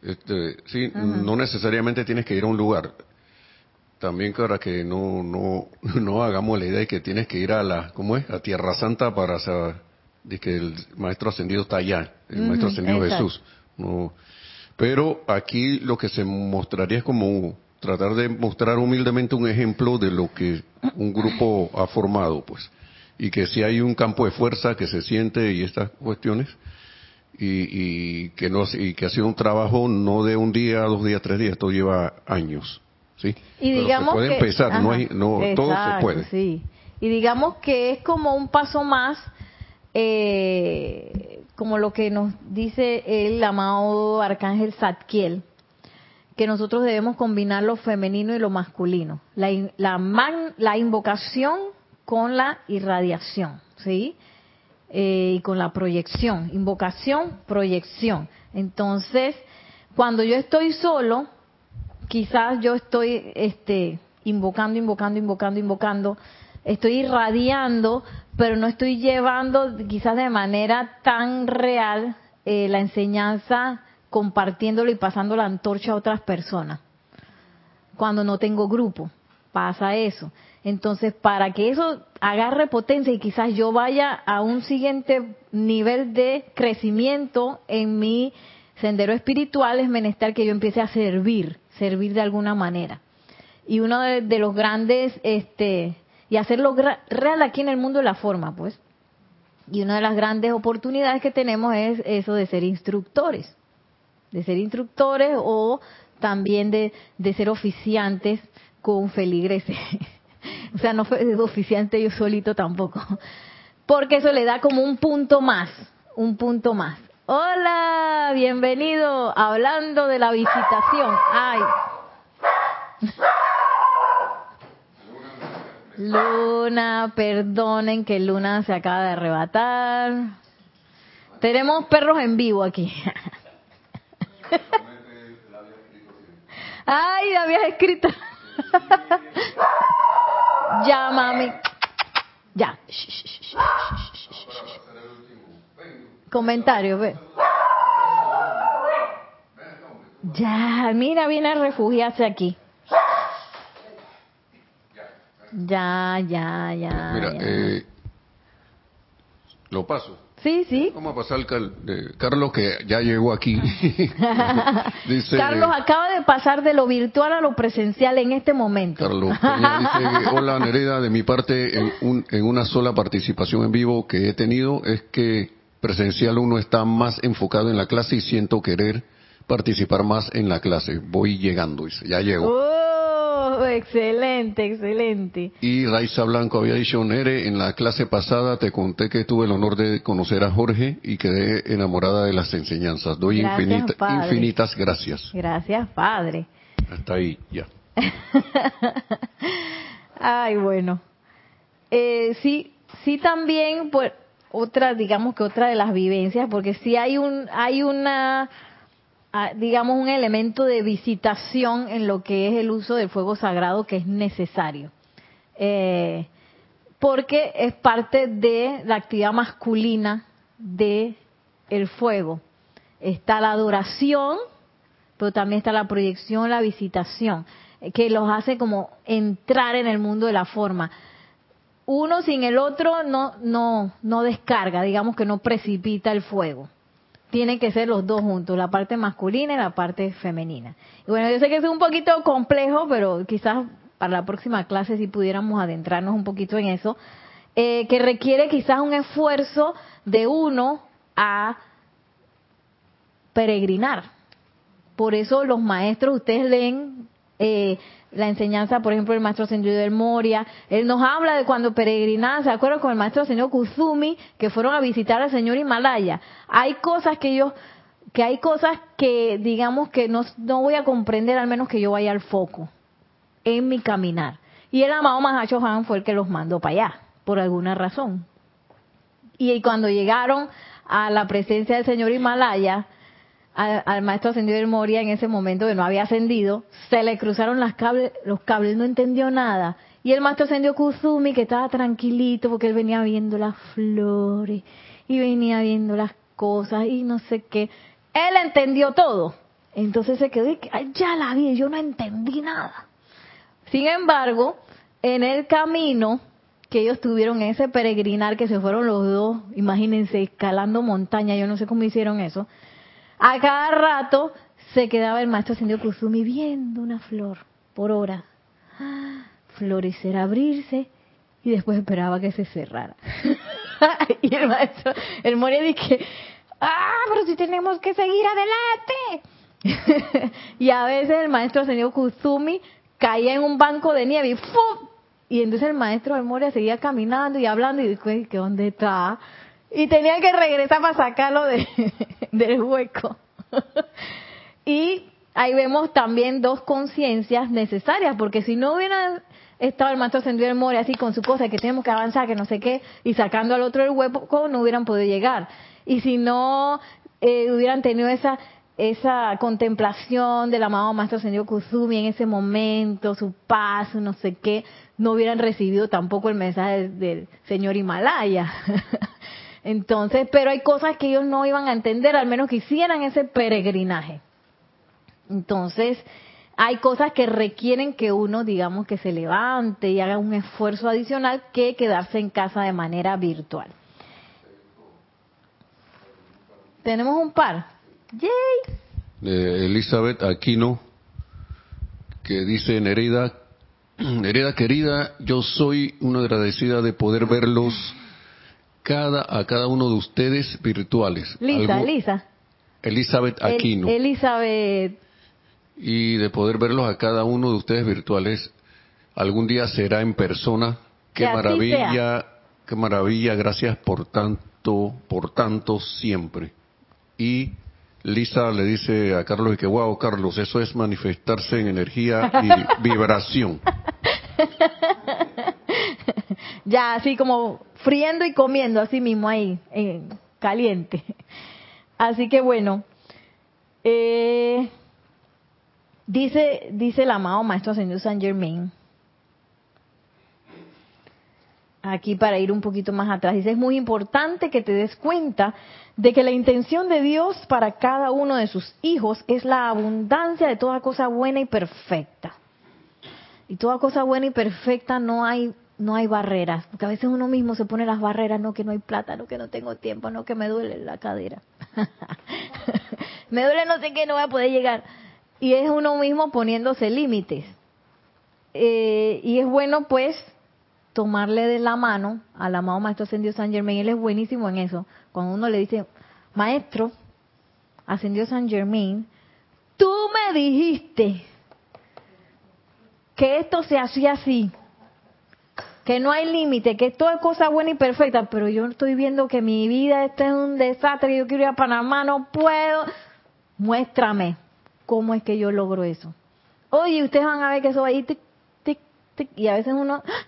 Este, sí, no necesariamente tienes que ir a un lugar. También para que no, no, no hagamos la idea de que tienes que ir a la, ¿cómo es? A Tierra Santa para saber de que el maestro ascendido está allá, el maestro ascendido exacto. Jesús. No, pero aquí lo que se mostraría es como tratar de mostrar humildemente un ejemplo de lo que un grupo ha formado, pues. Y que si hay un campo de fuerza que se siente y estas cuestiones, y, y que no y que ha sido un trabajo no de un día, dos días, tres días, esto lleva años, ¿sí? Y Pero digamos se puede que, empezar, no hay, no, todo se exacto, puede. Sí. Y digamos que es como un paso más, eh, como lo que nos dice el amado arcángel Zadkiel, que nosotros debemos combinar lo femenino y lo masculino, la, la, man- la invocación con la irradiación, ¿sí? Eh, y con la proyección, invocación, proyección. Entonces, cuando yo estoy solo, quizás yo estoy este invocando, invocando, invocando, invocando, estoy irradiando, pero no estoy llevando quizás de manera tan real eh, la enseñanza, compartiéndolo y pasando la antorcha a otras personas. Cuando no tengo grupo, pasa eso. Entonces, para que eso agarre potencia y quizás yo vaya a un siguiente nivel de crecimiento en mi sendero espiritual, es menester que yo empiece a servir, servir de alguna manera. Y uno de, los grandes, este, y hacerlo real aquí en el mundo de la forma, pues. Y una de las grandes oportunidades que tenemos es eso de ser instructores, de ser instructores o también de, de ser oficiantes con feligreses. o sea, no fue oficiante yo solito tampoco. Porque eso le da como un punto más, un punto más. Hola, bienvenido, hablando de la visitación. Ay. Luna, perdonen que Luna se acaba de arrebatar. Tenemos perros en vivo aquí. Ay, la habías escrito. Ya, mami. Ya. Comentarios, ve. Ya, mira, viene a refugiarse aquí. Ya, ya, ya. Mira, ya. eh, lo paso. Sí, sí. Vamos a pasar al cal- de Carlos que ya llegó aquí. dice Carlos acaba de pasar de lo virtual a lo presencial en este momento. Carlos Peña dice, hola Nereda, de mi parte en, un- en una sola participación en vivo que he tenido es que presencial uno está más enfocado en la clase y siento querer participar más en la clase. Voy llegando, dice, ya llego. Oh, excelente, excelente. Y Raiza Blanco había dicho, Nere, en la clase pasada te conté que tuve el honor de conocer a Jorge y quedé enamorada de las enseñanzas. Doy Gracias, infinita- infinitas gracias. Gracias, Padre. Hasta ahí, ya. Ay, bueno. Eh, sí, sí también, pues, otra, digamos que otra de las vivencias, porque sí hay un, hay una, digamos, un elemento de visitación en lo que es el uso del fuego sagrado que es necesario. Eh, porque es parte de la actividad masculina de el fuego. Está la adoración, pero también está la proyección, la visitación, que los hace como entrar en el mundo de la forma. Uno sin el otro no, no, no descarga, digamos que no precipita el fuego. Tienen que ser los dos juntos, la parte masculina y la parte femenina. Y bueno, yo sé que es un poquito complejo, pero quizás para la próxima clase si pudiéramos adentrarnos un poquito en eso, eh, que requiere quizás un esfuerzo de uno a peregrinar. Por eso los maestros, ustedes leen eh, la enseñanza, por ejemplo, el maestro ascendido del Moria, él nos habla de cuando peregrinaban, ¿se acuerdan con el maestro señor Kuzumi, que fueron a visitar al señor Himalaya? Hay cosas que ellos que hay cosas que digamos que no, no voy a comprender al menos que yo vaya al foco en mi caminar. Y el amado Mahacho Han fue el que los mandó para allá, por alguna razón. Y cuando llegaron a la presencia del señor Himalaya, al, maestro ascendido del Moria en ese momento que no había ascendido, se le cruzaron las cables, los cables, no entendió nada. Y el maestro ascendió Kuzumi, que estaba tranquilito porque él venía viendo las flores y venía viendo las cosas y no sé qué. Él entendió todo. Entonces se quedó y ya la vi, yo no entendí nada. Sin embargo, en el camino que ellos tuvieron ese peregrinar que se fueron los dos, imagínense, escalando montaña, yo no sé cómo hicieron eso, a cada rato se quedaba el maestro ascendido Kusumi viendo una flor por hora. Florecer, abrirse y después esperaba que se cerrara. y el maestro, el Moria dije, ah, pero si tenemos que seguir adelante. y a veces el maestro ascendido Kusumi caía en un banco de nieve y ¡fum! Y entonces el maestro del Moria seguía caminando y hablando y dije, ¿qué dónde está? Y tenían que regresar para sacarlo de, del hueco. y ahí vemos también dos conciencias necesarias, porque si no hubiera estado el maestro ascendido del More así con su cosa, que tenemos que avanzar, que no sé qué, y sacando al otro del hueco, no hubieran podido llegar. Y si no eh, hubieran tenido esa esa contemplación del amado Maestro Ascendido Kusumi en ese momento, su paz, no sé qué, no hubieran recibido tampoco el mensaje del Señor Himalaya. Entonces, pero hay cosas que ellos no iban a entender, al menos que hicieran ese peregrinaje. Entonces, hay cosas que requieren que uno, digamos, que se levante y haga un esfuerzo adicional que quedarse en casa de manera virtual. Tenemos un par. ¡Yay! Elizabeth Aquino, que dice Nereida, Nereida querida, yo soy una agradecida de poder verlos cada, a cada uno de ustedes virtuales. Lisa, Lisa. Elizabeth Aquino. Elizabeth. Y de poder verlos a cada uno de ustedes virtuales. Algún día será en persona. Qué maravilla, qué maravilla. Gracias por tanto, por tanto siempre. Y Lisa le dice a Carlos y que wow, Carlos, eso es manifestarse en energía y vibración. ya así como friendo y comiendo así mismo ahí, en caliente. Así que bueno, eh, dice, dice el amado Maestro Ascendido San Germain, aquí para ir un poquito más atrás, dice, es muy importante que te des cuenta de que la intención de Dios para cada uno de sus hijos es la abundancia de toda cosa buena y perfecta. Y toda cosa buena y perfecta no hay no hay barreras, porque a veces uno mismo se pone las barreras, no que no hay plata, no que no tengo tiempo, no que me duele la cadera. me duele no sé qué, no voy a poder llegar. Y es uno mismo poniéndose límites. Eh, y es bueno pues tomarle de la mano al amado Maestro Ascendido San Germain, él es buenísimo en eso. Cuando uno le dice, Maestro, Ascendido San Germain, tú me dijiste que esto se hacía así, que no hay límite, que todo es cosa buena y perfecta, pero yo estoy viendo que mi vida este es un desastre, yo quiero ir a Panamá, no puedo. Muéstrame cómo es que yo logro eso. Oye, ustedes van a ver que eso va ahí, tic, tic, tic, y a veces uno, ¡ah!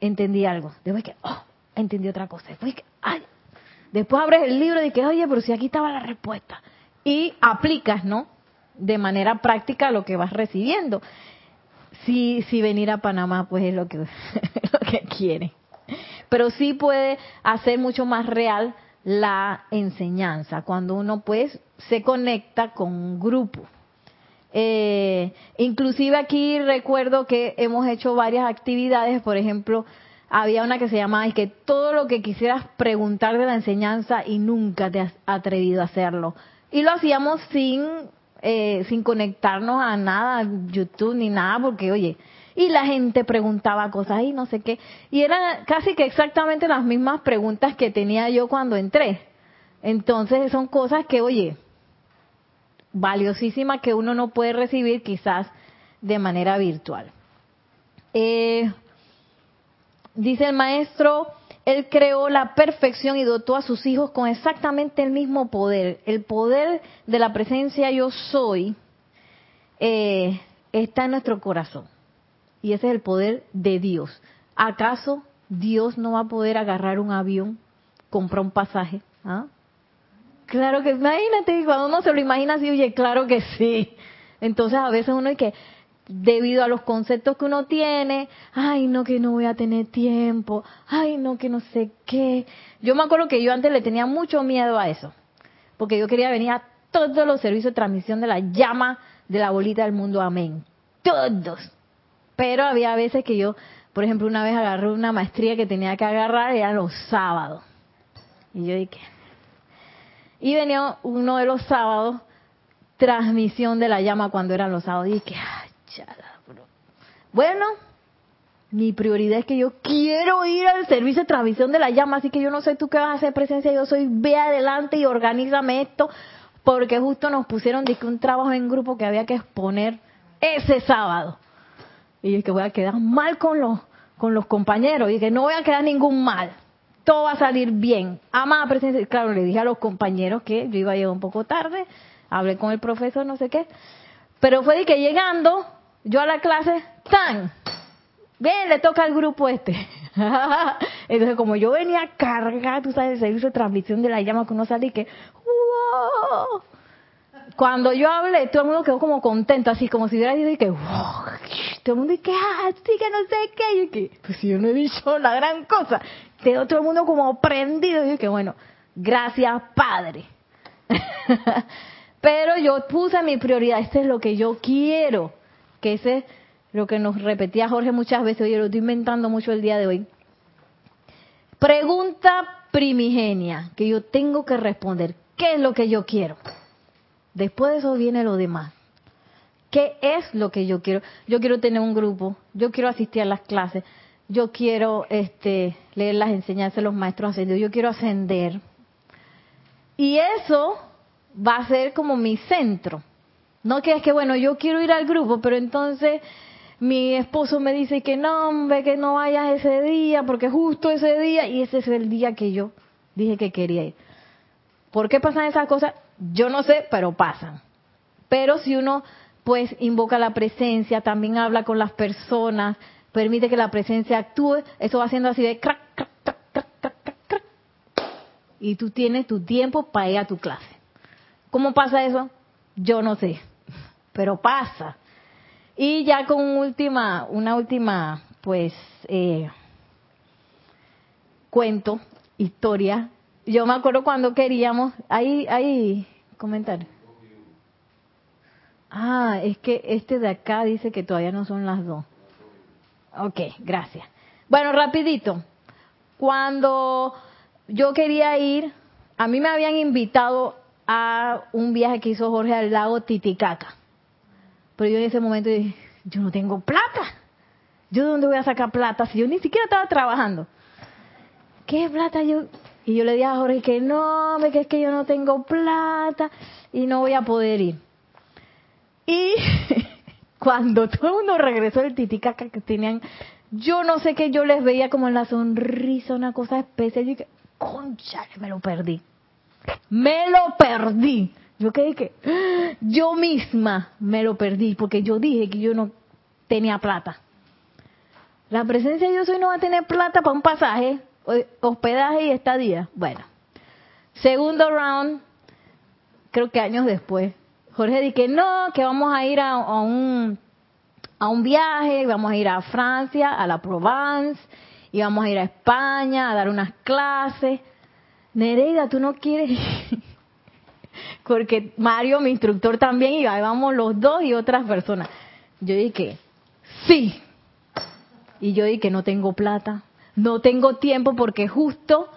entendí algo, después que, oh, entendí otra cosa, después que, ay, después abres el libro y que, oye, pero si aquí estaba la respuesta. Y aplicas, ¿no? De manera práctica lo que vas recibiendo sí, sí venir a Panamá pues es lo que, lo que quiere. Pero sí puede hacer mucho más real la enseñanza cuando uno pues se conecta con un grupo. Eh, inclusive aquí recuerdo que hemos hecho varias actividades, por ejemplo, había una que se llamaba es que todo lo que quisieras preguntar de la enseñanza y nunca te has atrevido a hacerlo. Y lo hacíamos sin eh, sin conectarnos a nada, YouTube ni nada, porque oye, y la gente preguntaba cosas y no sé qué, y eran casi que exactamente las mismas preguntas que tenía yo cuando entré. Entonces son cosas que, oye, valiosísimas que uno no puede recibir quizás de manera virtual. Eh, dice el maestro, Él creó la perfección y dotó a sus hijos con exactamente el mismo poder. El poder de la presencia yo soy eh, está en nuestro corazón. Y ese es el poder de Dios. ¿Acaso Dios no va a poder agarrar un avión, comprar un pasaje? ¿Ah? Claro que, imagínate, cuando uno se lo imagina así, oye, claro que sí. Entonces a veces uno que, debido a los conceptos que uno tiene, ay, no, que no voy a tener tiempo, ay, no, que no sé qué. Yo me acuerdo que yo antes le tenía mucho miedo a eso, porque yo quería venir a todos los servicios de transmisión de la llama de la bolita del mundo, amén. Todos. Pero había veces que yo, por ejemplo, una vez agarré una maestría que tenía que agarrar, eran los sábados. Y yo dije, y venía uno de los sábados, transmisión de la llama cuando eran los sábados. Y dije, ay, chala. Bueno, mi prioridad es que yo quiero ir al servicio de transmisión de la llama, así que yo no sé tú qué vas a hacer presencia, yo soy, ve adelante y organízame esto, porque justo nos pusieron de que un trabajo en grupo que había que exponer ese sábado. Y dije que voy a quedar mal con los, con los compañeros, y que no voy a quedar ningún mal todo va a salir bien. Amada presencia, claro, le dije a los compañeros que yo iba a llegar un poco tarde, hablé con el profesor, no sé qué, pero fue de que llegando yo a la clase, ¡tan! Bien, le toca al grupo este. Entonces, como yo venía a cargar, tú sabes, el servicio de transmisión de la llama que uno sale y que, ¡wow! Cuando yo hablé, todo el mundo quedó como contento, así como si hubiera dicho y que, ¡wow! Todo el mundo y que, ¡ah, sí, que no sé qué! Y que, pues yo no he dicho la gran cosa. Quedó todo el mundo como prendido. Y que, bueno, gracias, Padre. Pero yo puse mi prioridad, este es lo que yo quiero. Que ese es lo que nos repetía Jorge muchas veces, yo lo estoy inventando mucho el día de hoy. Pregunta primigenia que yo tengo que responder. ¿Qué es lo que yo quiero? Después de eso viene lo demás. ¿Qué es lo que yo quiero? Yo quiero tener un grupo, yo quiero asistir a las clases, yo quiero este, leer las enseñanzas de los maestros ascendidos, yo quiero ascender. Y eso va a ser como mi centro. No que es que, bueno, yo quiero ir al grupo, pero entonces mi esposo me dice que no, hombre, que no vayas ese día, porque justo ese día, y ese es el día que yo dije que quería ir. ¿Por qué pasan esas cosas? Yo no sé, pero pasan. Pero si uno pues invoca la presencia, también habla con las personas, permite que la presencia actúe, eso va haciendo así de crack, crack, crack, crack, crack, crack, y tú tienes tu tiempo para ir a tu clase. ¿Cómo pasa eso? Yo no sé, pero pasa. Y ya con última, una última, pues, eh, cuento, historia. Yo me acuerdo cuando queríamos, ahí, ahí, comentario. Ah, es que este de acá dice que todavía no son las dos. Ok, gracias. Bueno, rapidito. Cuando yo quería ir, a mí me habían invitado a un viaje que hizo Jorge al lago Titicaca. Pero yo en ese momento dije, yo no tengo plata. ¿Yo de dónde voy a sacar plata si yo ni siquiera estaba trabajando? ¿Qué plata yo? Y yo le dije a Jorge que no, que es que yo no tengo plata y no voy a poder ir. Y cuando todo el mundo regresó del Titicaca que tenían, yo no sé qué, yo les veía como en la sonrisa una cosa especial. Y dije, concha, me lo perdí. Me lo perdí. Yo creí que yo misma me lo perdí porque yo dije que yo no tenía plata. La presencia de yo soy no va a tener plata para un pasaje, hospedaje y estadía. Bueno, segundo round, creo que años después, Jorge dice que no, que vamos a ir a, un, a un viaje, vamos a ir a Francia, a la Provence, y vamos a ir a España a dar unas clases. Nereida, tú no quieres? Porque Mario, mi instructor, también iba, vamos los dos y otras personas. Yo dije, sí. Y yo dije, no tengo plata, no tengo tiempo porque justo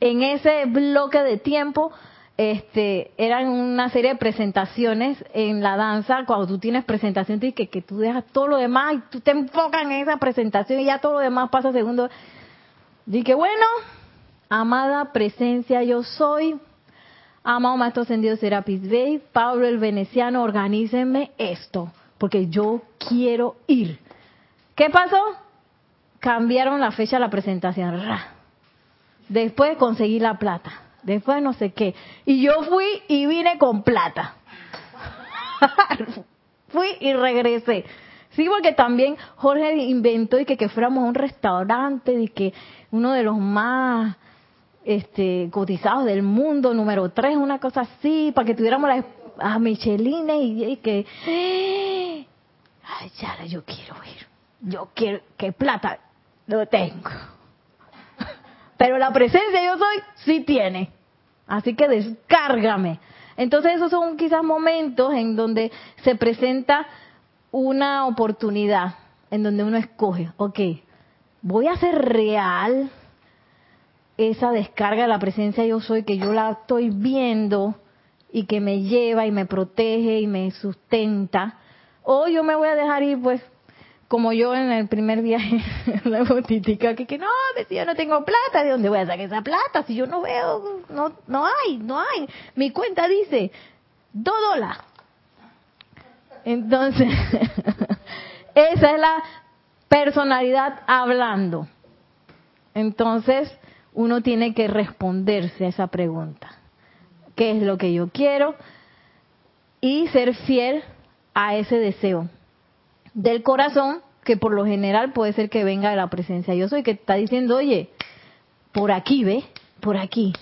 en ese bloque de tiempo este, eran una serie de presentaciones en la danza. Cuando tú tienes presentación, que, que tú dejas todo lo demás y tú te enfocas en esa presentación y ya todo lo demás pasa segundo. Dije, bueno, amada presencia yo soy, amado Maestro Ascendido Serapis Bey, Pablo el Veneciano, organícenme esto, porque yo quiero ir. ¿Qué pasó? Cambiaron la fecha de la presentación. después conseguí la plata, después no sé qué. Y yo fui y vine con plata. fui y regresé. Sí, porque también Jorge inventó y que, que fuéramos a un restaurante, y que uno de los más este, cotizados del mundo, número tres, una cosa así, para que tuviéramos la, a Micheline y, que, ay, ya, yo quiero ir, yo quiero, que plata lo tengo. Pero la presencia yo soy, sí tiene. Así que descárgame. Entonces esos son quizás momentos en donde se presenta una oportunidad, en donde uno escoge, ok, voy a hacer real esa descarga de la presencia yo soy, que yo la estoy viendo y que me lleva y me protege y me sustenta, o yo me voy a dejar ir pues como yo en el primer viaje, la botitica, que, que no, si yo no tengo plata, ¿de dónde voy a sacar esa plata? Si yo no veo, no, no hay, no hay. Mi cuenta dice, dos dólares. Entonces, esa es la personalidad hablando. Entonces, uno tiene que responderse a esa pregunta. ¿Qué es lo que yo quiero? Y ser fiel a ese deseo del corazón, que por lo general puede ser que venga de la presencia yo soy, que está diciendo, oye, por aquí, ¿ve? Por aquí.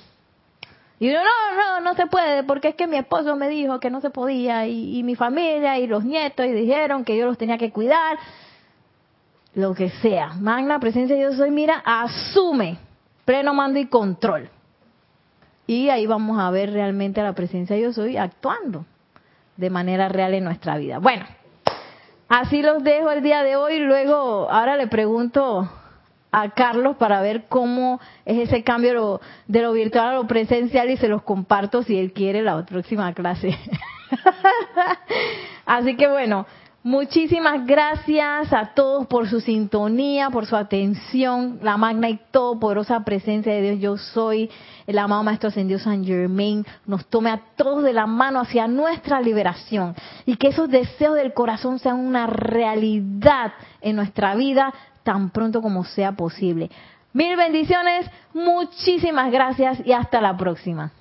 Y yo, no, no, no se puede, porque es que mi esposo me dijo que no se podía, y, mi familia y los nietos y dijeron que yo los tenía que cuidar, lo que sea. Magna presencia yo soy, mira, asume pleno mando y control. Y ahí vamos a ver realmente a la presencia yo soy actuando de manera real en nuestra vida. Bueno, Así los dejo el día de hoy. Luego, ahora le pregunto a Carlos para ver cómo es ese cambio de lo virtual a lo presencial y se los comparto si él quiere la próxima clase. Así que bueno, Muchísimas gracias a todos por su sintonía, por su atención. La magna y todopoderosa presencia de Dios, yo soy el amado Maestro Ascendido San Germain, nos tome a todos de la mano hacia nuestra liberación y que esos deseos del corazón sean una realidad en nuestra vida tan pronto como sea posible. Mil bendiciones, muchísimas gracias y hasta la próxima.